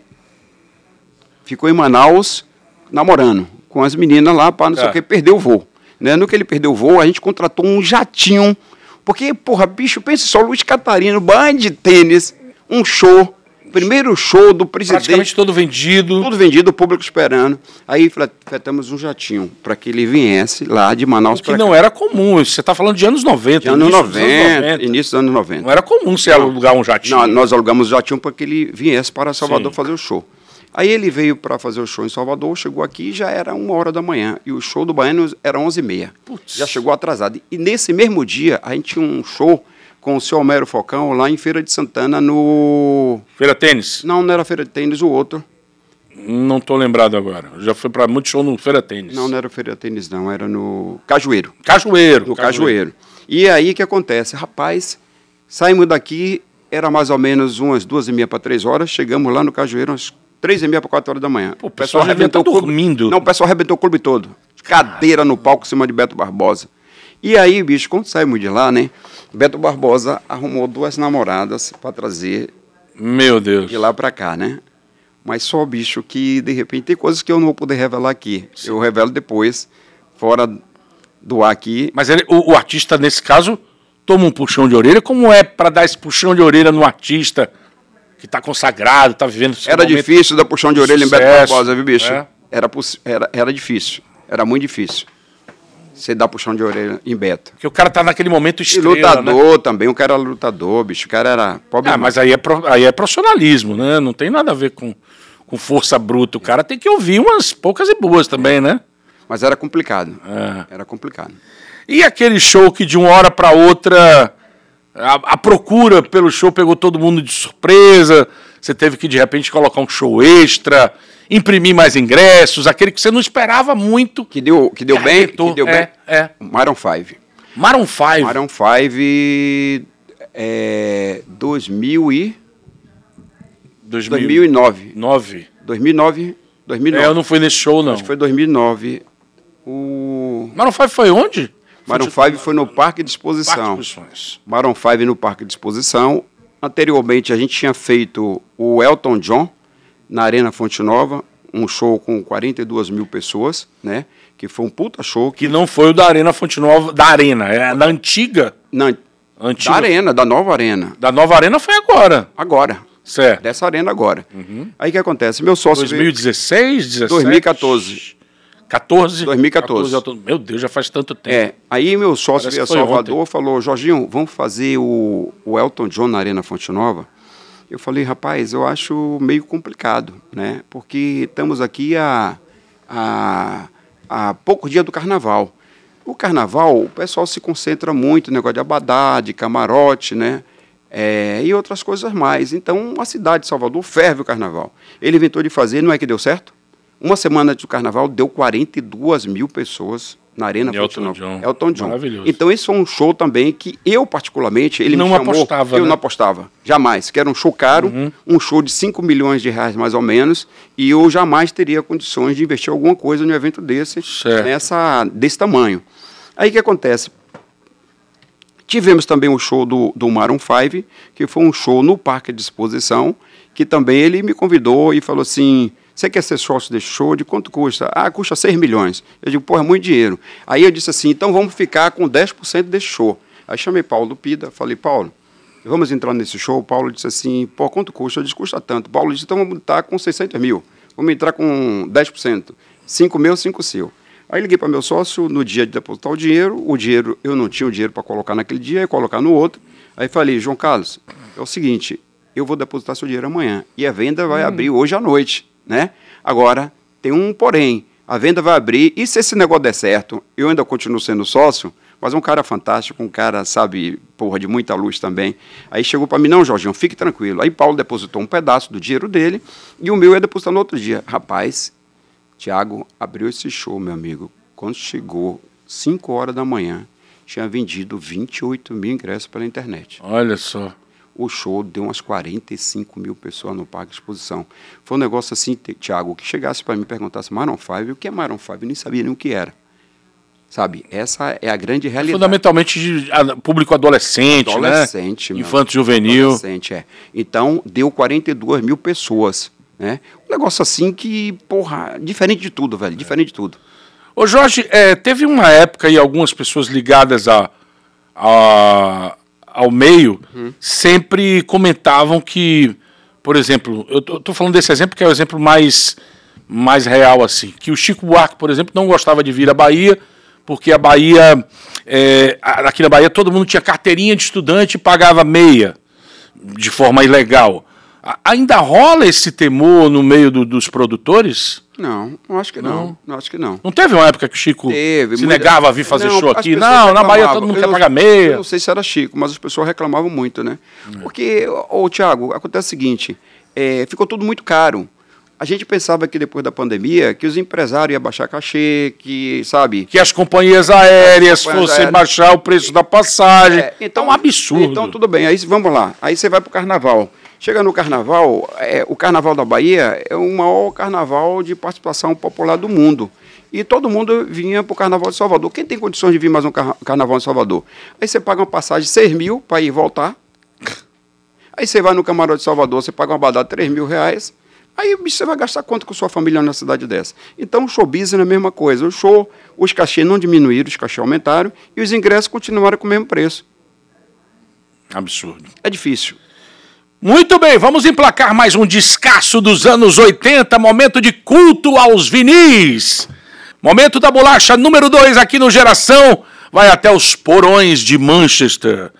ficou em Manaus namorando com as meninas lá para não sei É. o que, perdeu o voo. Né? No que ele perdeu o voo, a gente contratou um jatinho. Porque, porra, bicho, pensa só, Luiz Catarino, band de tênis, um show, primeiro show do presidente. Praticamente todo vendido. Tudo vendido, o público esperando. Aí fretamos um jatinho para que ele viesse lá de Manaus O que para não era comum. Você está falando de anos 90. De anos início dos 90, início dos anos 90. Não era comum você alugar um jatinho. Não, nós alugamos o jatinho para que ele viesse para Salvador Sim. fazer o show. Aí ele veio para fazer o show em Salvador, chegou aqui e já era uma hora da manhã. E o show do Baiano era 11h30. Putz. Já chegou atrasado. E nesse mesmo dia, a gente tinha um show com o seu Homero Falcão lá em Feira de Santana, no... Feira Tênis? Não, não era Feira de Tênis, o outro. Não tô lembrado agora. Já fui para muito show no Feira Tênis. Não, não era Feira Tênis, não. Era no Cajueiro. Cajueiro. No Cajueiro. E aí o que acontece? Rapaz, saímos daqui, era mais ou menos umas duas e meia para três horas, chegamos lá no Cajueiro umas três e meia para quatro horas da manhã. Pô, o pessoal tá o clube. dormindo. Não, o pessoal arrebentou o clube todo. Cadeira no palco em cima de Beto Barbosa. E aí, bicho, quando saímos de lá, né? Beto Barbosa arrumou duas namoradas para trazer Meu Deus. de lá para cá, né? Mas só, bicho, que de repente tem coisas que eu não vou poder revelar aqui. Eu revelo depois, fora do ar aqui. Mas ele- o, o artista, nesse caso, toma um puxão de orelha. Como é para dar esse puxão de orelha no artista que está consagrado, está vivendo Era momento difícil dar puxão de orelha em Beto sucesso, Barbosa, viu, bicho? é. Era, era, era difícil. Era muito difícil. Você dar puxão de orelha em Beto. Porque o cara tá naquele momento E estrela, né? lutador também, o cara era lutador, bicho. O cara era pobre. Ah, mas aí é, pro- aí é profissionalismo, né? Não tem nada a ver com, com força bruta. O cara tem que ouvir umas poucas e boas também, né? mas era complicado. É. Era complicado. E aquele show que de uma hora para outra a, a procura pelo show pegou todo mundo de surpresa. Você teve que de repente colocar um show extra, imprimir mais ingressos, aquele que você não esperava muito. Que deu, que deu Que bem, arrebentou, que deu é, bem. é. Maroon 5. Maroon 5. Maroon 5, é, 2000 e, 2009. 2009. 2009, 2009. É, eu não fui nesse show, não. Acho que foi 2009. O Maroon 5 foi onde? Maroon Foi 5 foi no Parque de Exposição. Parque. Maroon 5 no Parque de Exposição. Anteriormente, a gente tinha feito o Elton John na Arena Fonte Nova, um show com 42 mil pessoas, né? Que foi um puta show. Que não foi o da Arena Fonte Nova, da Arena, é da antiga. Na, antiga da arena, da nova arena. Da nova Arena foi agora. Agora. Certo. Dessa arena agora. Aí o que acontece? Meu sócio. veio- 2016, 17? 2014. 14? 2014. 14, Meu Deus, já faz tanto tempo. É, aí meu sócio veio a Salvador ontem. falou, Jorginho, vamos fazer o, o Elton John na Arena Fonte Nova? Eu falei, rapaz, eu acho meio complicado, né? Porque estamos aqui a, a, a pouco dia do carnaval. O carnaval, o pessoal se concentra muito no negócio de abadá, de camarote, né? É, e outras coisas mais. Então, a cidade de Salvador ferve o carnaval. Ele inventou de fazer, não é que deu certo? Uma semana antes do carnaval, deu 42 mil pessoas na Arena Elton Fonte Nova. John. Elton John. Maravilhoso. Então, esse foi um show também que eu, particularmente, ele Não me chamou. apostava, eu né? não apostava. Jamais. Que era um show caro, um show de 5 milhões de reais, mais ou menos, e eu jamais teria condições de investir alguma coisa num evento desse, Certo. nessa, desse tamanho. Aí o que acontece? Tivemos também o show do, do Maroon 5, que foi um show no Parque de Exposição, que também ele me convidou e falou assim, você quer ser sócio desse show? De quanto custa? Ah, custa 6 milhões. Eu digo, pô, é muito dinheiro. Aí eu disse assim, então vamos ficar com 10% desse show. Aí chamei Paulo Pida, falei, Paulo, vamos entrar nesse show? Paulo disse assim, pô, quanto custa? Eu disse, custa tanto. Paulo disse, então vamos estar com 600 mil. Vamos entrar com 10%. 5 meu, 5 seu. Aí liguei para meu sócio no dia de depositar o dinheiro. O dinheiro, eu não tinha o dinheiro para colocar naquele dia, ia colocar no outro. Aí falei, João Carlos, é o seguinte, eu vou depositar seu dinheiro amanhã. E a venda vai abrir hoje à noite, né? Agora, tem um porém. A venda vai abrir, e se esse negócio der certo, eu ainda continuo sendo sócio, mas um cara fantástico, um cara, sabe, porra, de muita luz também. Aí chegou para mim, não, Jorginho, fique tranquilo. Aí Paulo depositou um pedaço do dinheiro dele, e o meu ia depositar no outro dia. Rapaz, Tiago abriu esse show, meu amigo. Quando chegou 5 horas da manhã, tinha vendido 28 mil ingressos pela internet. Olha só. O show deu umas 45 mil pessoas no Parque de Exposição. Foi um negócio assim, Ti- Tiago, que chegasse para mim e perguntasse Maroon 5, o que é Maroon 5? Eu nem sabia nem o que era. Sabe, essa é a grande realidade. Fundamentalmente público adolescente, Adolescente, né? Infanto juvenil. Adolescente, é. Então, deu 42 mil pessoas, né? Um negócio assim que, porra, diferente de tudo, velho, diferente de tudo. Ô Jorge, é, teve uma época aí algumas pessoas ligadas a, a- ao meio Uhum. sempre comentavam que, por exemplo, eu tô falando desse exemplo que é o exemplo mais, mais real assim, que o Chico Buarque, por exemplo, não gostava de vir à Bahia porque a Bahia, é, aqui na Bahia todo mundo tinha carteirinha de estudante e pagava meia de forma ilegal. Ainda rola esse temor no meio do- dos produtores? Não, não acho que não. Não, acho que não. Não teve uma época que o Chico Teve. se muita- negava a vir fazer Não, show aqui? Não, na Bahia todo mundo Eu quer pagar Eu meia. não sei se era Chico, mas as pessoas reclamavam muito, né? É. Porque, ô, Tiago, acontece o seguinte, é, ficou tudo muito caro. A gente pensava que depois da pandemia, que os empresários iam baixar cachê, que, sabe... Que as companhias aéreas As companhias fossem aéreas. baixar o preço da passagem. É, então, é um absurdo. Então, tudo bem. Aí vamos lá. Aí você vai para o carnaval. Chega no carnaval, é, o carnaval da Bahia é o maior carnaval de participação popular do mundo. E todo mundo vinha para o carnaval de Salvador. Quem tem condições de vir mais um carna- carnaval de Salvador? Aí você paga uma passagem de 6 mil para ir e voltar. Aí você vai no camarote de Salvador, você paga uma badada de 3 mil reais. Aí você vai gastar quanto com sua família numa cidade dessa? Então o show business é a mesma coisa. O show, os cachês não diminuíram, os cachês aumentaram e os ingressos continuaram com o mesmo preço. Absurdo. É difícil. Muito bem, vamos emplacar mais um descasso dos anos 80, momento de culto aos vinis. Momento da bolacha número 2 aqui no Geração, vai até os porões de Manchester.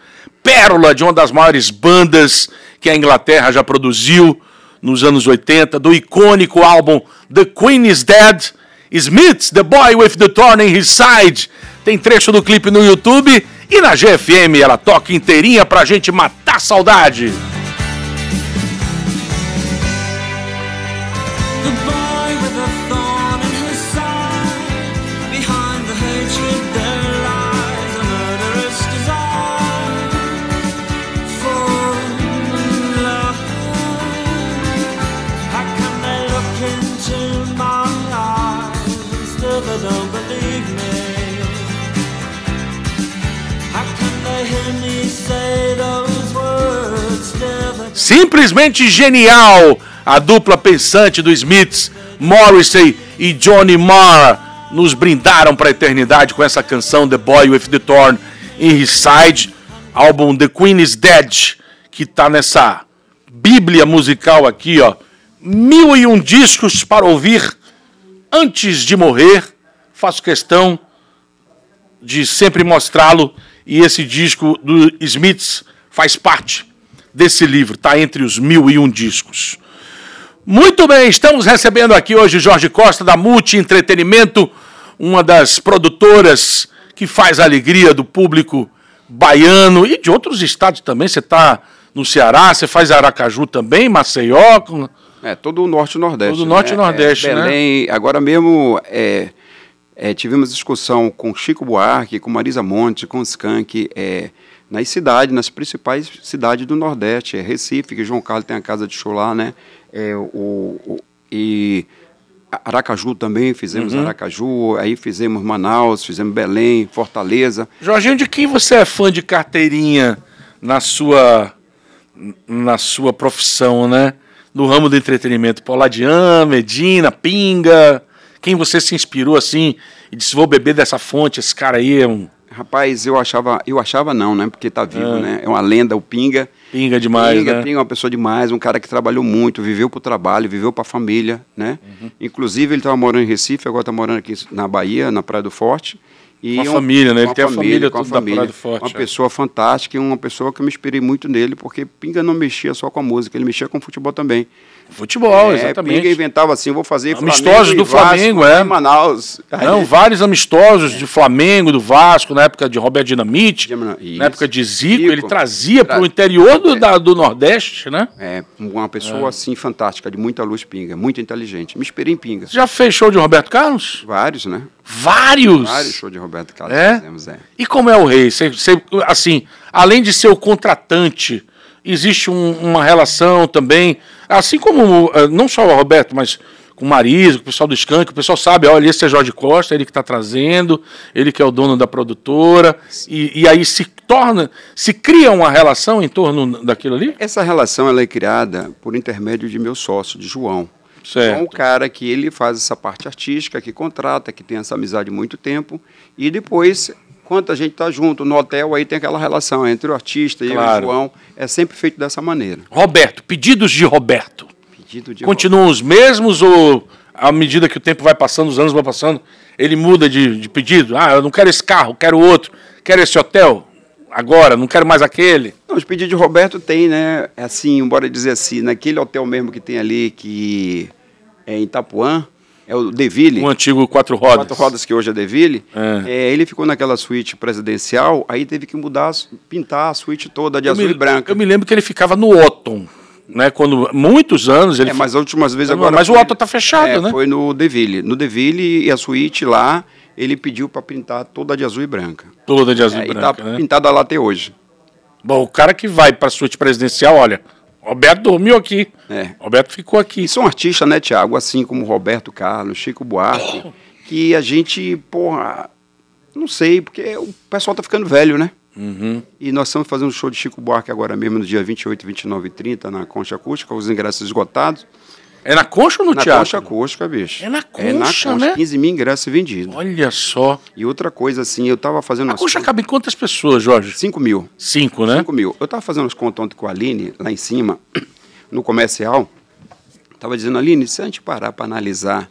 Pérola de uma das maiores bandas que a Inglaterra já produziu nos anos 80, do icônico álbum The Queen is Dead, Smith's The Boy with the Thorn in His Side. Tem trecho do clipe no YouTube e na GFM ela toca inteirinha pra gente matar saudade. Simplesmente genial a dupla pensante do Smiths Morrissey e Johnny Marr nos brindaram para a eternidade com essa canção The Boy with the Thorn in His Side, álbum The Queen is Dead, que tá nessa bíblia musical aqui, ó. Mil e um discos para ouvir antes de morrer. Faço questão de sempre mostrá-lo e esse disco do Smiths faz parte desse livro, tá entre os mil e um discos. Muito bem, estamos recebendo aqui hoje Jorge Costa da Multi Entretenimento, uma das produtoras que faz a alegria do público baiano e de outros estados também. Você está no Ceará, você faz Aracaju também, Maceió. É, todo o norte e nordeste. Todo o norte e né? nordeste, é, né? Belém, agora mesmo é, é, tivemos discussão com Chico Buarque, com Marisa Monte, com Skank, é, nas cidades, nas principais cidades do Nordeste. É Recife, que João Carlos tem a casa de show lá, né? É, o, o- e Aracaju também, Uhum. fizemos Aracaju, aí fizemos Manaus, fizemos Belém, Fortaleza. Jorginho, de quem você é fã de carteirinha na sua na sua profissão, né? No ramo do entretenimento, Poladian, Medina, Pinga, quem você se inspirou assim e disse vou beber dessa fonte, esse cara aí é um Rapaz, eu achava, eu achava não, né? Porque tá vivo, né? É uma lenda, o Pinga. pinga demais, Pinga, né? Pinga é uma pessoa demais, um cara que trabalhou muito, viveu para o trabalho, viveu para a família, né? Uhum. Inclusive, ele estava morando em Recife, agora está morando aqui na Bahia, na Praia do Forte. E Com a é um- família, né? Ele tem a família com a toda da Praia do Forte, Uma é. pessoa fantástica e uma pessoa que eu me inspirei muito nele, porque Pinga não mexia só com a música, ele mexia com o futebol também. Futebol, É, exatamente. Pinga inventava assim, vou fazer Amistosos Flamengo do Vasco Flamengo, é. Manaus. Aí- Não, vários amistosos de Flamengo, do Vasco, na época de Roberto Dinamite, Dinam- na época de Zico, Zico. ele trazia para o interior do, da- do Nordeste, né? É, uma pessoa assim fantástica, de muita luz, Pinga, muito inteligente. Me inspirei em Pinga. Você já fez show de Roberto Carlos? Vários, né? Vários! Vários shows de Roberto Carlos É? fizemos, é. E como é o rei? Você, você- assim, além de ser o contratante, existe um- uma relação também, assim como eh, não só o Roberto, mas com o Marisa, com o pessoal do Skank, o pessoal sabe, olha, esse é Jorge Costa, ele que está trazendo, ele que é o dono da produtora, e, e aí se torna, se cria uma relação em torno daquilo ali? Essa relação ela é criada por intermédio de meu sócio, de João. Certo. João é o cara que ele faz essa parte artística, que contrata, que tem essa amizade há muito tempo. E depois, quando a gente está junto no hotel, aí tem aquela relação entre o artista e Claro. o João. É sempre feito dessa maneira. Roberto, pedidos de Roberto. Pedido de Continuam os mesmos ou à medida que o tempo vai passando, os anos vão passando, ele muda de, de pedido? Ah, eu não quero esse carro, quero outro, quero esse hotel agora, não quero mais aquele. Não, os pedidos de Roberto tem, né? é Assim, bora dizer assim, naquele hotel mesmo que tem ali, que é em Itapuã, é o Deville. Um antigo quatro rodas. Quatro rodas que hoje é Deville, É. é, ele ficou naquela suíte presidencial, aí teve que mudar, pintar a suíte toda de Eu azul me, e branca. eu me lembro que ele ficava no Otton, né? Quando muitos anos ele É, mas as últimas vezes agora. mas o foi- Otto tá fechado, é, né? Foi no Deville. No Deville e a suíte lá, ele pediu para pintar toda de azul e branca. toda de azul É, e e branca, tá né? pintada lá até hoje. Bom, o cara que vai para a suíte presidencial, olha, Roberto dormiu aqui. É. Roberto ficou aqui. E são artistas, né, Tiago? Assim como Roberto Carlos, Chico Buarque, que a gente, porra, não sei, porque o pessoal tá ficando velho, né? Uhum. E nós estamos fazendo um show de Chico Buarque agora mesmo, no dia 28, 29 e 30, na Concha Acústica, os ingressos esgotados. É na concha ou no na teatro? Concha Acústica, bicho. É na É na Concha, Concha, né? 15 mil ingressos vendidos. Olha só. E outra coisa, assim, eu tava fazendo A concha contas- cabe em quantas pessoas, Jorge? 5 mil. Cinco, né? 5 mil. Eu tava fazendo as contas ontem com a Aline, lá em cima, no comercial. Tava dizendo, Aline, se a gente parar para analisar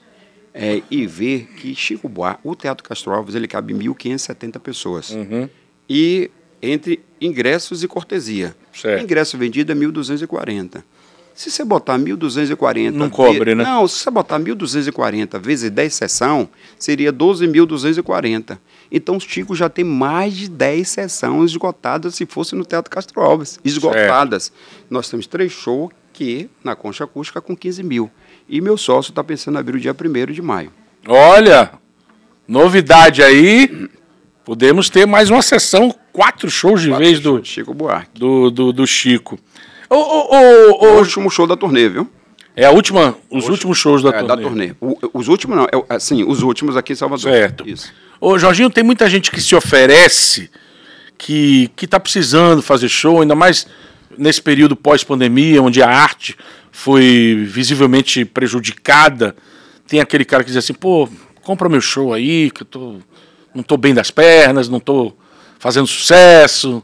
é, e ver que Chico Buarque, o Teatro Castro Alves, ele cabe 1.570 pessoas. Uhum. E entre ingressos e cortesia. Certo. Ingresso vendido é 1.240. Se você botar 1.240... Não cobre, né? Não, se você botar 1.240 vezes 10 sessão, seria 12.240. Então, o Chico já tem mais de 10 sessões esgotadas se fosse no Teatro Castro Alves. Esgotadas. Nós temos três shows que, na Concha Acústica, com 15 mil. E meu sócio está pensando em abrir o dia 1 de maio. Olha, novidade aí. Podemos ter mais uma sessão, quatro shows de Quatro vez shows do, Chico Buarque. do, do, do Chico. Ô, ô, O ô, último show da turnê, viu? é a última, os últimos shows da É, turnê. da turnê. O- os últimos não, é, o- assim, os últimos aqui em Salvador. Certo. Isso. Ô, Jorginho, tem muita gente que se oferece, que, que tá precisando fazer show, ainda mais nesse período pós-pandemia, onde a arte foi visivelmente prejudicada. tem aquele cara que diz assim, pô, compra meu show aí, que eu tô, não tô bem das pernas, não tô fazendo sucesso.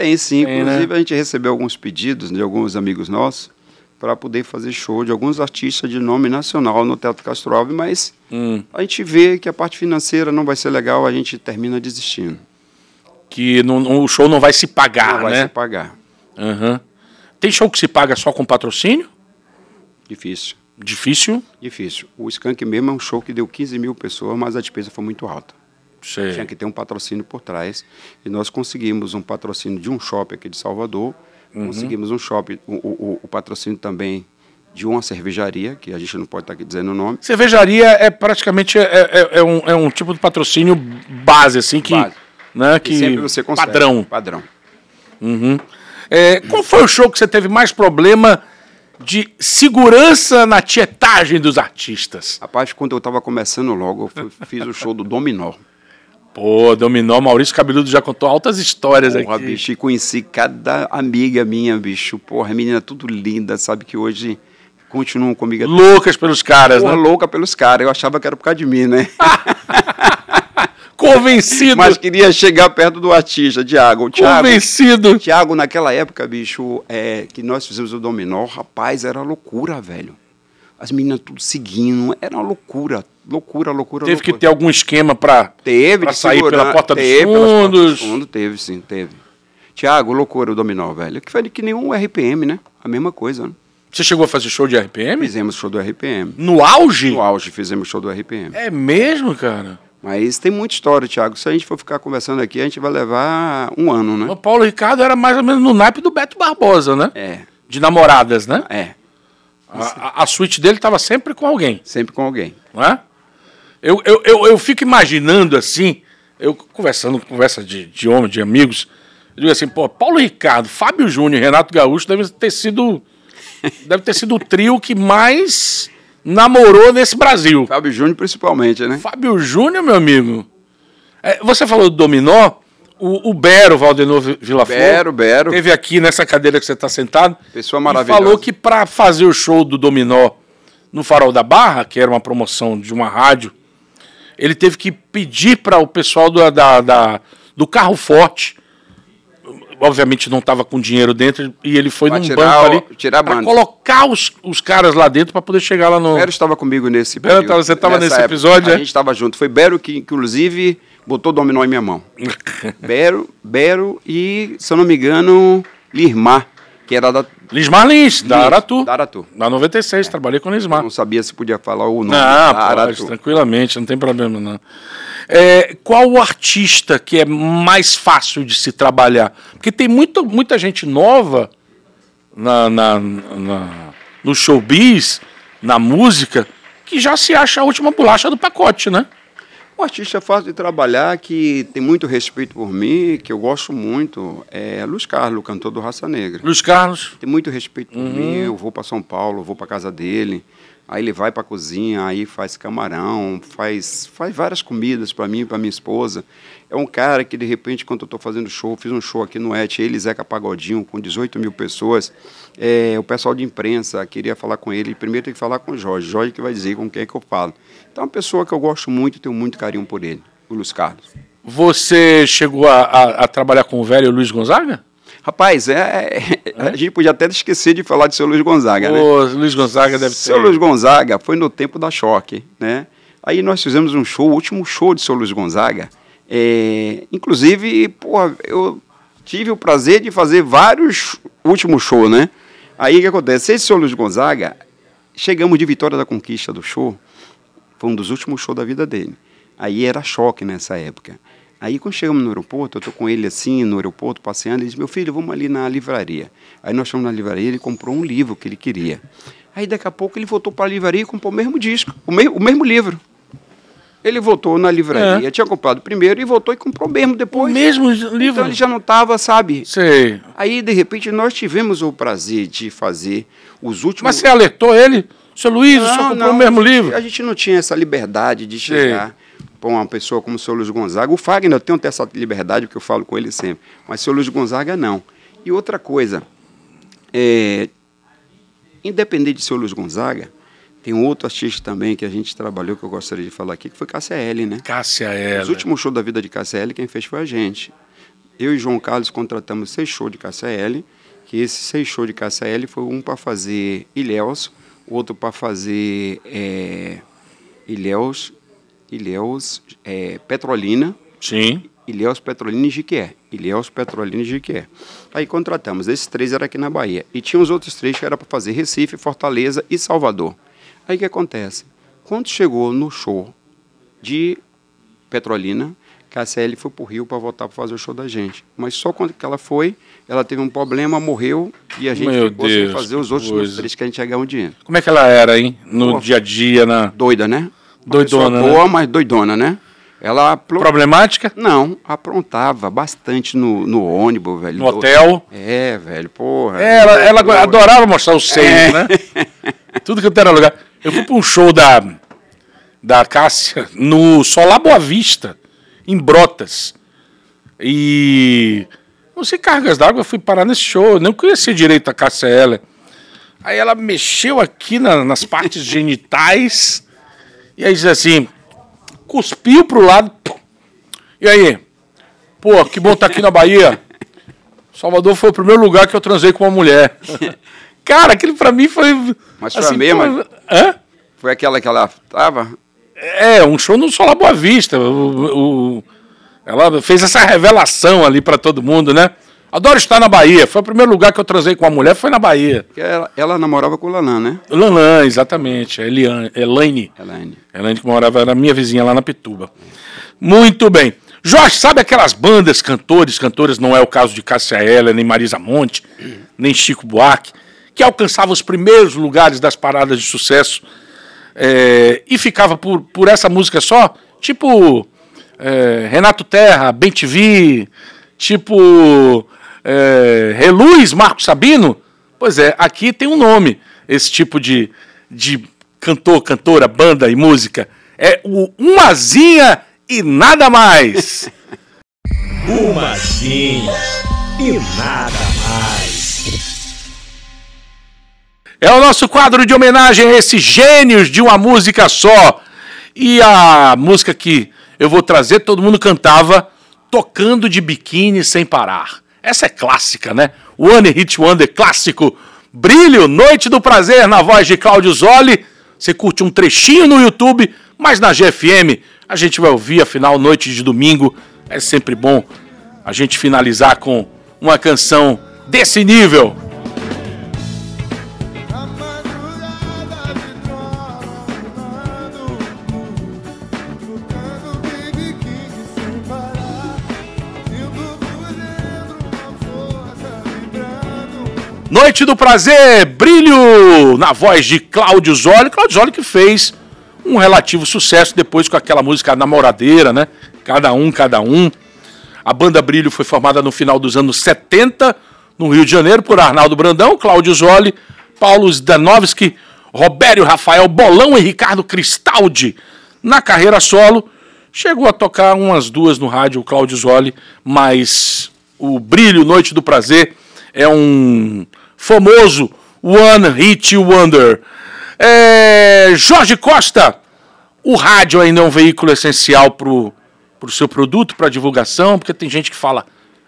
Tem sim, Tem, inclusive né? a gente recebeu alguns pedidos de alguns amigos nossos para poder fazer show de alguns artistas de nome nacional no Teatro Castro Alves, mas Hum, a gente vê que a parte financeira não vai ser legal, a gente termina desistindo. que não- o show não vai se pagar, não vai né? se pagar. Aham. Tem show que se paga só com patrocínio? Difícil, Difícil. difícil. O Skank mesmo é um show que deu 15 mil pessoas, mas a despesa foi muito alta. Sei. Tinha que ter um patrocínio por trás. E nós conseguimos um patrocínio de um shopping aqui de Salvador, Uhum. conseguimos um shopping, o, o- o patrocínio também de uma cervejaria, que a gente não pode estar aqui dizendo o nome. Cervejaria é praticamente é, é- é um, é um tipo de patrocínio base, assim, que. Base. Né, Que que sempre você consegue. padrão. Padrão. É, qual foi o show que você teve mais problema de segurança na tietagem dos artistas? Rapaz, quando eu estava começando logo, eu fiz o show do Dominó. Pô, Dominó, Maurício Cabeludo já contou altas histórias Porra, aqui. bicho, e conheci cada amiga minha, bicho. Porra, menina tudo linda, sabe que hoje continuam comigo. Loucas pelos caras, Porra, né? louca pelos caras. Eu achava que era por causa de mim, né? Convencido. Mas queria chegar perto do artista, Tiago. Convencido. Tiago, naquela época, bicho, é, que nós fizemos o Dominó, rapaz, era loucura, velho. As meninas tudo seguindo, era uma loucura. Loucura, loucura, Teve que loucura. ter algum esquema pra. Teve pra de sair segurar- pela porta dos teve fundos. dos fundos, teve sim, teve. Tiago, loucura o dominó, velho. Que foi que nenhum RPM, né? A mesma coisa, né? Você chegou a fazer show de RPM? Fizemos show do RPM. No auge? No auge fizemos show do RPM. É mesmo, cara? Mas tem muita história, Tiago. Se a gente for ficar conversando aqui, a gente vai levar um ano, né? O Paulo Ricardo era mais ou menos no naipe do Beto Barbosa, né? É, De namoradas, né? é. A, a, a suíte dele estava sempre com alguém, Sempre com alguém. não é? Eu, eu, eu, eu fico imaginando assim, eu conversando, conversa de, de homem, de amigos, eu digo assim, pô, Paulo Ricardo, Fábio Júnior e Renato Gaúcho deve ter sido. deve ter sido o trio que mais namorou nesse Brasil. Fábio Júnior, principalmente, né? Fábio Júnior, meu amigo. É, você falou do Dominó, o, o Bero, Valdenor Vi- Villaflor. Bero, Bero. Teve aqui nessa cadeira que você está sentado. Pessoa e maravilhosa. falou que para fazer o show do Dominó no Farol da Barra, que era uma promoção de uma rádio, ele teve que pedir para o pessoal do, da, da- do carro forte. Obviamente não estava com dinheiro dentro e ele foi Pra num banco ali para colocar os, os caras lá dentro para poder chegar lá no. Bero estava comigo nesse Bero período, tava- você tava nessa nesse época. episódio, A é? gente estava junto. Foi Bero que, inclusive, botou o dominó em minha mão. Bero, Bero e, se eu não me engano, Lirmar, que era da... Lismar Lins, da Aratu. da Aratu. Na 96, trabalhei com Lismar. Não sabia se podia falar o nome. Não, da pode, Aratu. tranquilamente, não tem problema não. É, qual o artista que é mais fácil de se trabalhar? Porque tem muito, muita gente nova na, na, na- no showbiz, na música, que já se acha a última bolacha do pacote, né? Um artista fácil de trabalhar, que tem muito respeito por mim, que eu gosto muito, é Luiz Carlos, cantor do Raça Negra. Luiz Carlos. Tem muito respeito por Uhum. mim, eu vou para São Paulo, vou para casa dele, aí ele vai para a cozinha, aí faz camarão, faz, faz várias comidas para mim e para minha esposa. É um cara que, de repente, quando eu estou fazendo show, fiz um show aqui no Et, ele Zeca Pagodinho, com 18 mil pessoas, é, o pessoal de imprensa queria falar com ele, primeiro tem que falar com o Jorge, Jorge que vai dizer com quem é que eu falo. Então é uma pessoa que eu gosto muito tenho muito carinho por ele, o Luiz Carlos. Você chegou a, a- a trabalhar com o velho Luiz Gonzaga? Rapaz, é, a gente podia até esquecer de falar de seu Luiz Gonzaga, né? O Luiz Gonzaga deve ter. Seu Luiz Gonzaga foi no tempo da choque, né? Aí nós fizemos um show, o último show de seu Luiz Gonzaga. É, inclusive, porra, eu tive o prazer de fazer vários últimos shows, né? Aí o que acontece? Esse seu Luiz Gonzaga, chegamos de Vitória da Conquista do show, foi um dos últimos shows da vida dele. Aí era choque nessa época. Aí quando chegamos no aeroporto, eu tô com ele assim no aeroporto passeando, ele disse: "Meu filho, vamos ali na livraria". Aí nós fomos na livraria, ele comprou um livro que ele queria. Aí daqui a pouco ele voltou para a livraria e comprou o mesmo disco, o, me o mesmo livro. Ele voltou na livraria, tinha comprado primeiro e voltou e comprou o mesmo É. O depois. mesmo livro. Então ele já não estava, sabe? Sei. Aí de repente nós tivemos o prazer de fazer os últimos Mas você alertou ele? Seu Luiz, o senhor comprou o mesmo a gente- livro? A gente não tinha essa liberdade de Sei. Para uma pessoa como o seu Luiz Gonzaga. O Fagner eu tenho essa liberdade, porque eu falo com ele sempre. Mas o seu Luiz Gonzaga, não. E outra coisa, é, independente de seu Luiz Gonzaga, Tem um outro artista também que a gente trabalhou, que eu gostaria de falar aqui, que foi KCL, né? Cássia ela. Os últimos shows da vida de KCL, quem fez foi a gente. Eu e João Carlos contratamos seis shows de KCL, que esses seis shows de KCL foi um para fazer Ilhéus, outro para fazer é, Ilhéus, Ilhéus é, Petrolina, Sim. Ilhéus, Petrolina e Jiquié. Ilhéus, Petrolina e Jiquié. Aí contratamos. Esses três eram aqui na Bahia. E tinha os outros três que era para fazer Recife, Fortaleza e Salvador. Aí o que acontece? Quando chegou no show de Petrolina, KCL foi pro Rio para voltar para fazer o show da gente. Mas só quando que ela foi, ela teve um problema, morreu e a gente Meu ficou Deus, sem fazer os outros três que a gente ia ganhar um dinheiro. Como é que ela era, hein? No Pô. dia a dia, na Doida, né? Doidona, né? boa, mas doidona, né? Ela apro- problemática? Não, aprontava bastante no, no ônibus, velho. No hotel? É, velho, porra. É, ela, ela Pô, adorava mostrar os seios, É. né? Tudo que eu era lugar. Eu fui para um show da, da Cássia no Solar Boa Vista, em Brotas. E não sei cargas d'água, fui parar nesse show. Eu não conhecia direito a Cássia Eller. Aí ela mexeu aqui na- nas partes genitais. E aí diz assim: cuspiu pro lado. pum. E aí? Pô, que bom estar aqui na Bahia. Salvador foi o primeiro lugar que eu transei com uma mulher. Cara, aquilo pra mim foi. assim, Mas foi a mesma? pô, Hã? Foi aquela que ela tava? É, um show no Solar Boa Vista. O, o- ela fez essa revelação ali pra todo mundo, né? Adoro estar na Bahia. Foi o primeiro lugar que eu transei com uma mulher, foi na Bahia. Ela, ela namorava com o Lalan, né? Lanlan, exatamente. A Eliane, Elaine. Elaine. Elaine que morava, era minha vizinha lá na Pituba. Muito bem. Jorge, sabe aquelas bandas, cantores, cantoras, não é o caso de Cássia Eller, nem Marisa Monte, nem Chico Buarque, que alcançavam os primeiros lugares das paradas de sucesso é, e ficava por, por essa música só? Tipo é, Renato Terra, Bem TV, tipo é, Reluz, Marco Sabino? Pois é, aqui tem um nome, esse tipo de, de cantor, cantora, banda e música. É o Umazinha e nada mais. Umazinha e nada mais. É o nosso quadro de homenagem a esses gênios de uma música só. E a música que eu vou trazer, todo mundo cantava tocando de biquíni sem parar. Essa é clássica, né? One Hit Wonder clássico. Brilho, Noite do Prazer, na voz de Cláudio Zoli. Você curte um trechinho no YouTube, mas na GFM a gente vai ouvir, afinal, noite de domingo. É sempre bom a gente finalizar com uma canção desse nível. Noite do Prazer, brilho na voz de Cláudio Zoli. Cláudio Zoli que fez um relativo sucesso depois com aquela música Namoradeira, né? Cada um, cada um. A banda Brilho foi formada no final dos anos 70, no Rio de Janeiro, por Arnaldo Brandão, Cláudio Zoli, Paulo Zdanovski, Robério Rafael Bolão e Ricardo Cristaldi. Na carreira solo, chegou a tocar umas duas no rádio, o Cláudio Zoli, mas o Brilho, Noite do Prazer, é um famoso One Hit Wonder. É, Jorge Costa, o rádio ainda é um veículo essencial para o seu produto, para divulgação, porque tem gente que fala,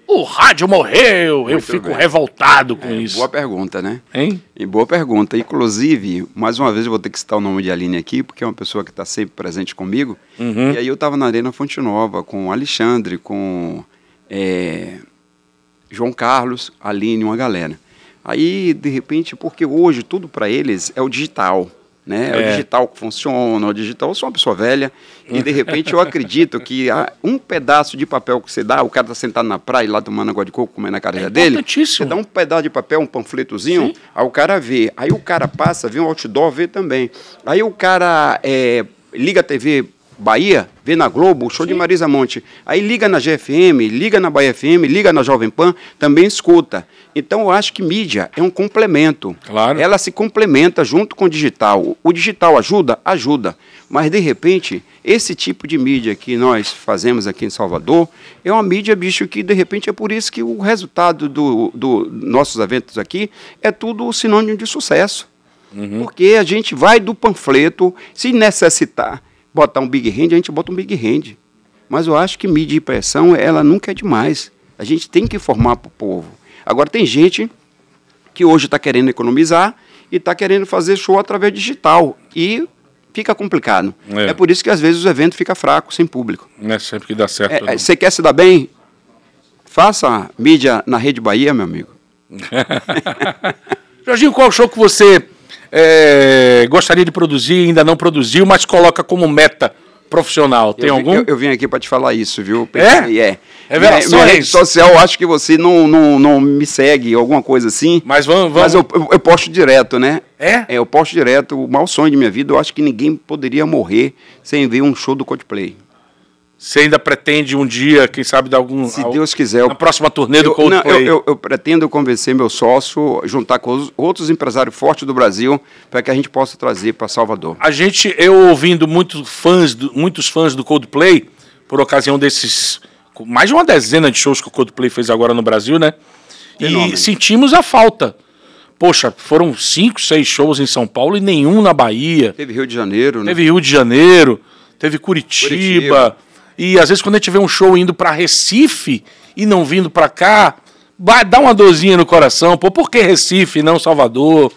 o rádio morreu, eu fico bem. revoltado com isso. Boa pergunta, né? Hein? E boa pergunta. Inclusive, mais uma vez eu vou ter que citar o nome de Aline aqui, porque é uma pessoa que está sempre presente comigo. Uhum. E aí eu estava na Arena Fonte Nova com o Alexandre, com é, João Carlos, Aline, uma galera. Aí, de repente, porque hoje tudo para eles é o digital. Né? É. o É. digital que funciona, o digital. Eu sou uma pessoa velha e de repente eu acredito que um pedaço de papel que você dá, o cara tá sentado na praia lá tomando água de coco, comendo a carreira dele, importantíssimo. você dá um pedaço de papel, um panfletozinho, aí o cara vê. Aí o cara passa, vê um outdoor, vê também. Aí o cara é, liga a TV Bahia, vê na Globo, o show de Marisa Monte. Aí liga na GFM, liga na Bahia FM, liga na Jovem Pan, também escuta. Então eu acho que mídia é um complemento. Claro. Ela se complementa junto com o digital. O digital ajuda? Ajuda. Mas, de repente, esse tipo de mídia que nós fazemos aqui em Salvador é uma mídia, bicho, que de repente é por isso que o resultado dos do, nossos eventos aqui é tudo sinônimo de sucesso. Porque a gente vai do panfleto, se necessitar botar um big hand, a gente bota um big hand. Mas eu acho que mídia e pressão, ela nunca é demais. A gente tem que informar para o povo. Agora, tem gente que hoje está querendo economizar e está querendo fazer show através digital. E fica complicado. É. É. por isso que às vezes os eventos ficam fracos, sem público. Não é sempre que dá certo. É, é, Você quer se dar bem? Faça mídia na Rede Bahia, meu amigo. Jorginho, qual show que você é, gostaria de produzir, ainda não produziu, mas coloca como meta profissional? Tem eu, algum? Eu, eu vim aqui para te falar isso, viu? É? É. Revelações? Minha, minha rede social, eu acho que você não, não, não me segue, alguma coisa assim. Mas vamos. vamos... Mas eu, eu, eu posto direto, né? É? É, eu posto direto. O maior sonho de minha vida, eu acho que ninguém poderia morrer sem ver um show do Coldplay. Você ainda pretende um dia, quem sabe, dar algum. Se Deus quiser. Na próxima turnê do Coldplay. não, eu, eu- eu pretendo convencer meu sócio, juntar com os outros empresários fortes do Brasil, para que a gente possa trazer para Salvador. A gente, eu ouvindo muitos fãs, do, muitos fãs do Coldplay, por ocasião desses. Mais de uma dezena de shows que o Coldplay fez agora no Brasil, né? E sentimos a falta. Poxa, foram cinco, seis shows em São Paulo e nenhum na Bahia. Teve Rio de Janeiro, né? Teve Rio de Janeiro, teve Curitiba. Curitiba. E às vezes quando a gente vê um show indo pra Recife e não vindo pra cá, vai dar uma dorzinha no coração. Pô, por que Recife e não Salvador?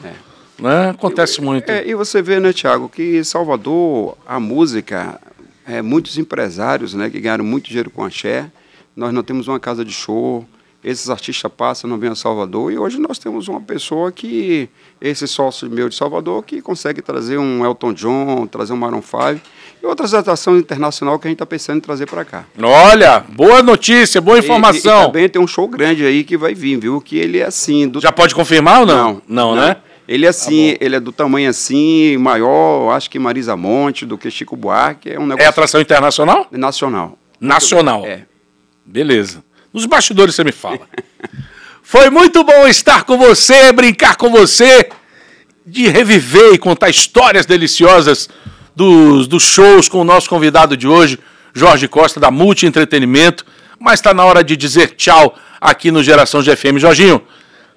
Né? Acontece muito. É, e você vê, né, Tiago, que Salvador, a música, é, muitos empresários né, que ganharam muito dinheiro com axé. Nós não temos uma casa de show, esses artistas passam, não vêm a Salvador. E hoje nós temos uma pessoa que, esse sócio meu de Salvador, que consegue trazer um Elton John, trazer um Maroon 5 e outras atrações internacionais que a gente está pensando em trazer para cá. Olha, boa notícia, boa E- E, informação. e também tem um show grande aí que vai vir, viu? Que ele é assim. Do Já pode confirmar ou não? Não, né? Ele é assim, ele é do tamanho assim, maior, acho que Marisa Monte, do que Chico Buarque, é um É negócio atração internacional? nacional. Nacional. É. Beleza. Nos bastidores você me fala. Foi muito bom estar com você, brincar com você, de reviver e contar histórias deliciosas dos, dos shows com o nosso convidado de hoje, Jorge Costa, da Multi Entretenimento. Mas está na hora de dizer tchau aqui no Geração GFM. Jorginho,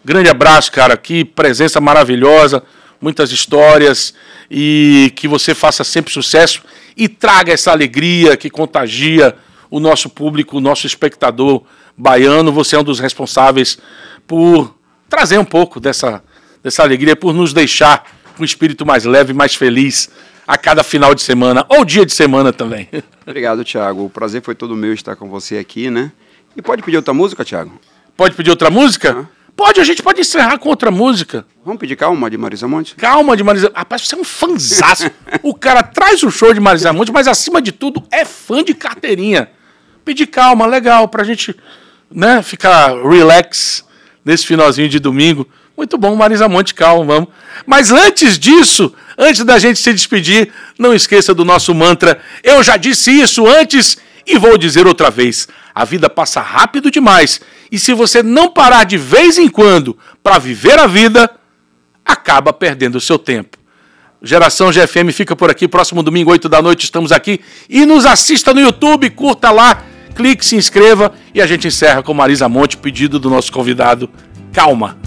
grande abraço, cara. Que presença maravilhosa, muitas histórias e que você faça sempre sucesso e traga essa alegria que contagia o nosso público, o nosso espectador baiano. Você é um dos responsáveis por trazer um pouco dessa, dessa alegria, por nos deixar com um espírito mais leve, mais feliz a cada final de semana, ou dia de semana também. Obrigado, Thiago. O prazer foi todo meu estar com você aqui, né? E pode pedir outra música, Thiago? Pode pedir outra música? Pode, a gente pode encerrar com outra música. Vamos pedir calma de Marisa Monte? Calma de Marisa. Rapaz, você é um fanzaço. o cara traz o show de Marisa Monte, mas acima de tudo é fã de carteirinha. Pedir calma, legal, pra gente né, ficar relax nesse finalzinho de domingo. Muito bom, Marisa Monte, calma, vamos. Mas antes disso, antes da gente se despedir, não esqueça do nosso mantra. Eu já disse isso antes e vou dizer outra vez. A vida passa rápido demais. E se você não parar de vez em quando para viver a vida, acaba perdendo o seu tempo. Geração GFM fica por aqui. Próximo domingo, 8 da noite, estamos aqui. E nos assista no YouTube, curta lá, clique, se inscreva. E a gente encerra com Marisa Monte, pedido do nosso convidado. Calma.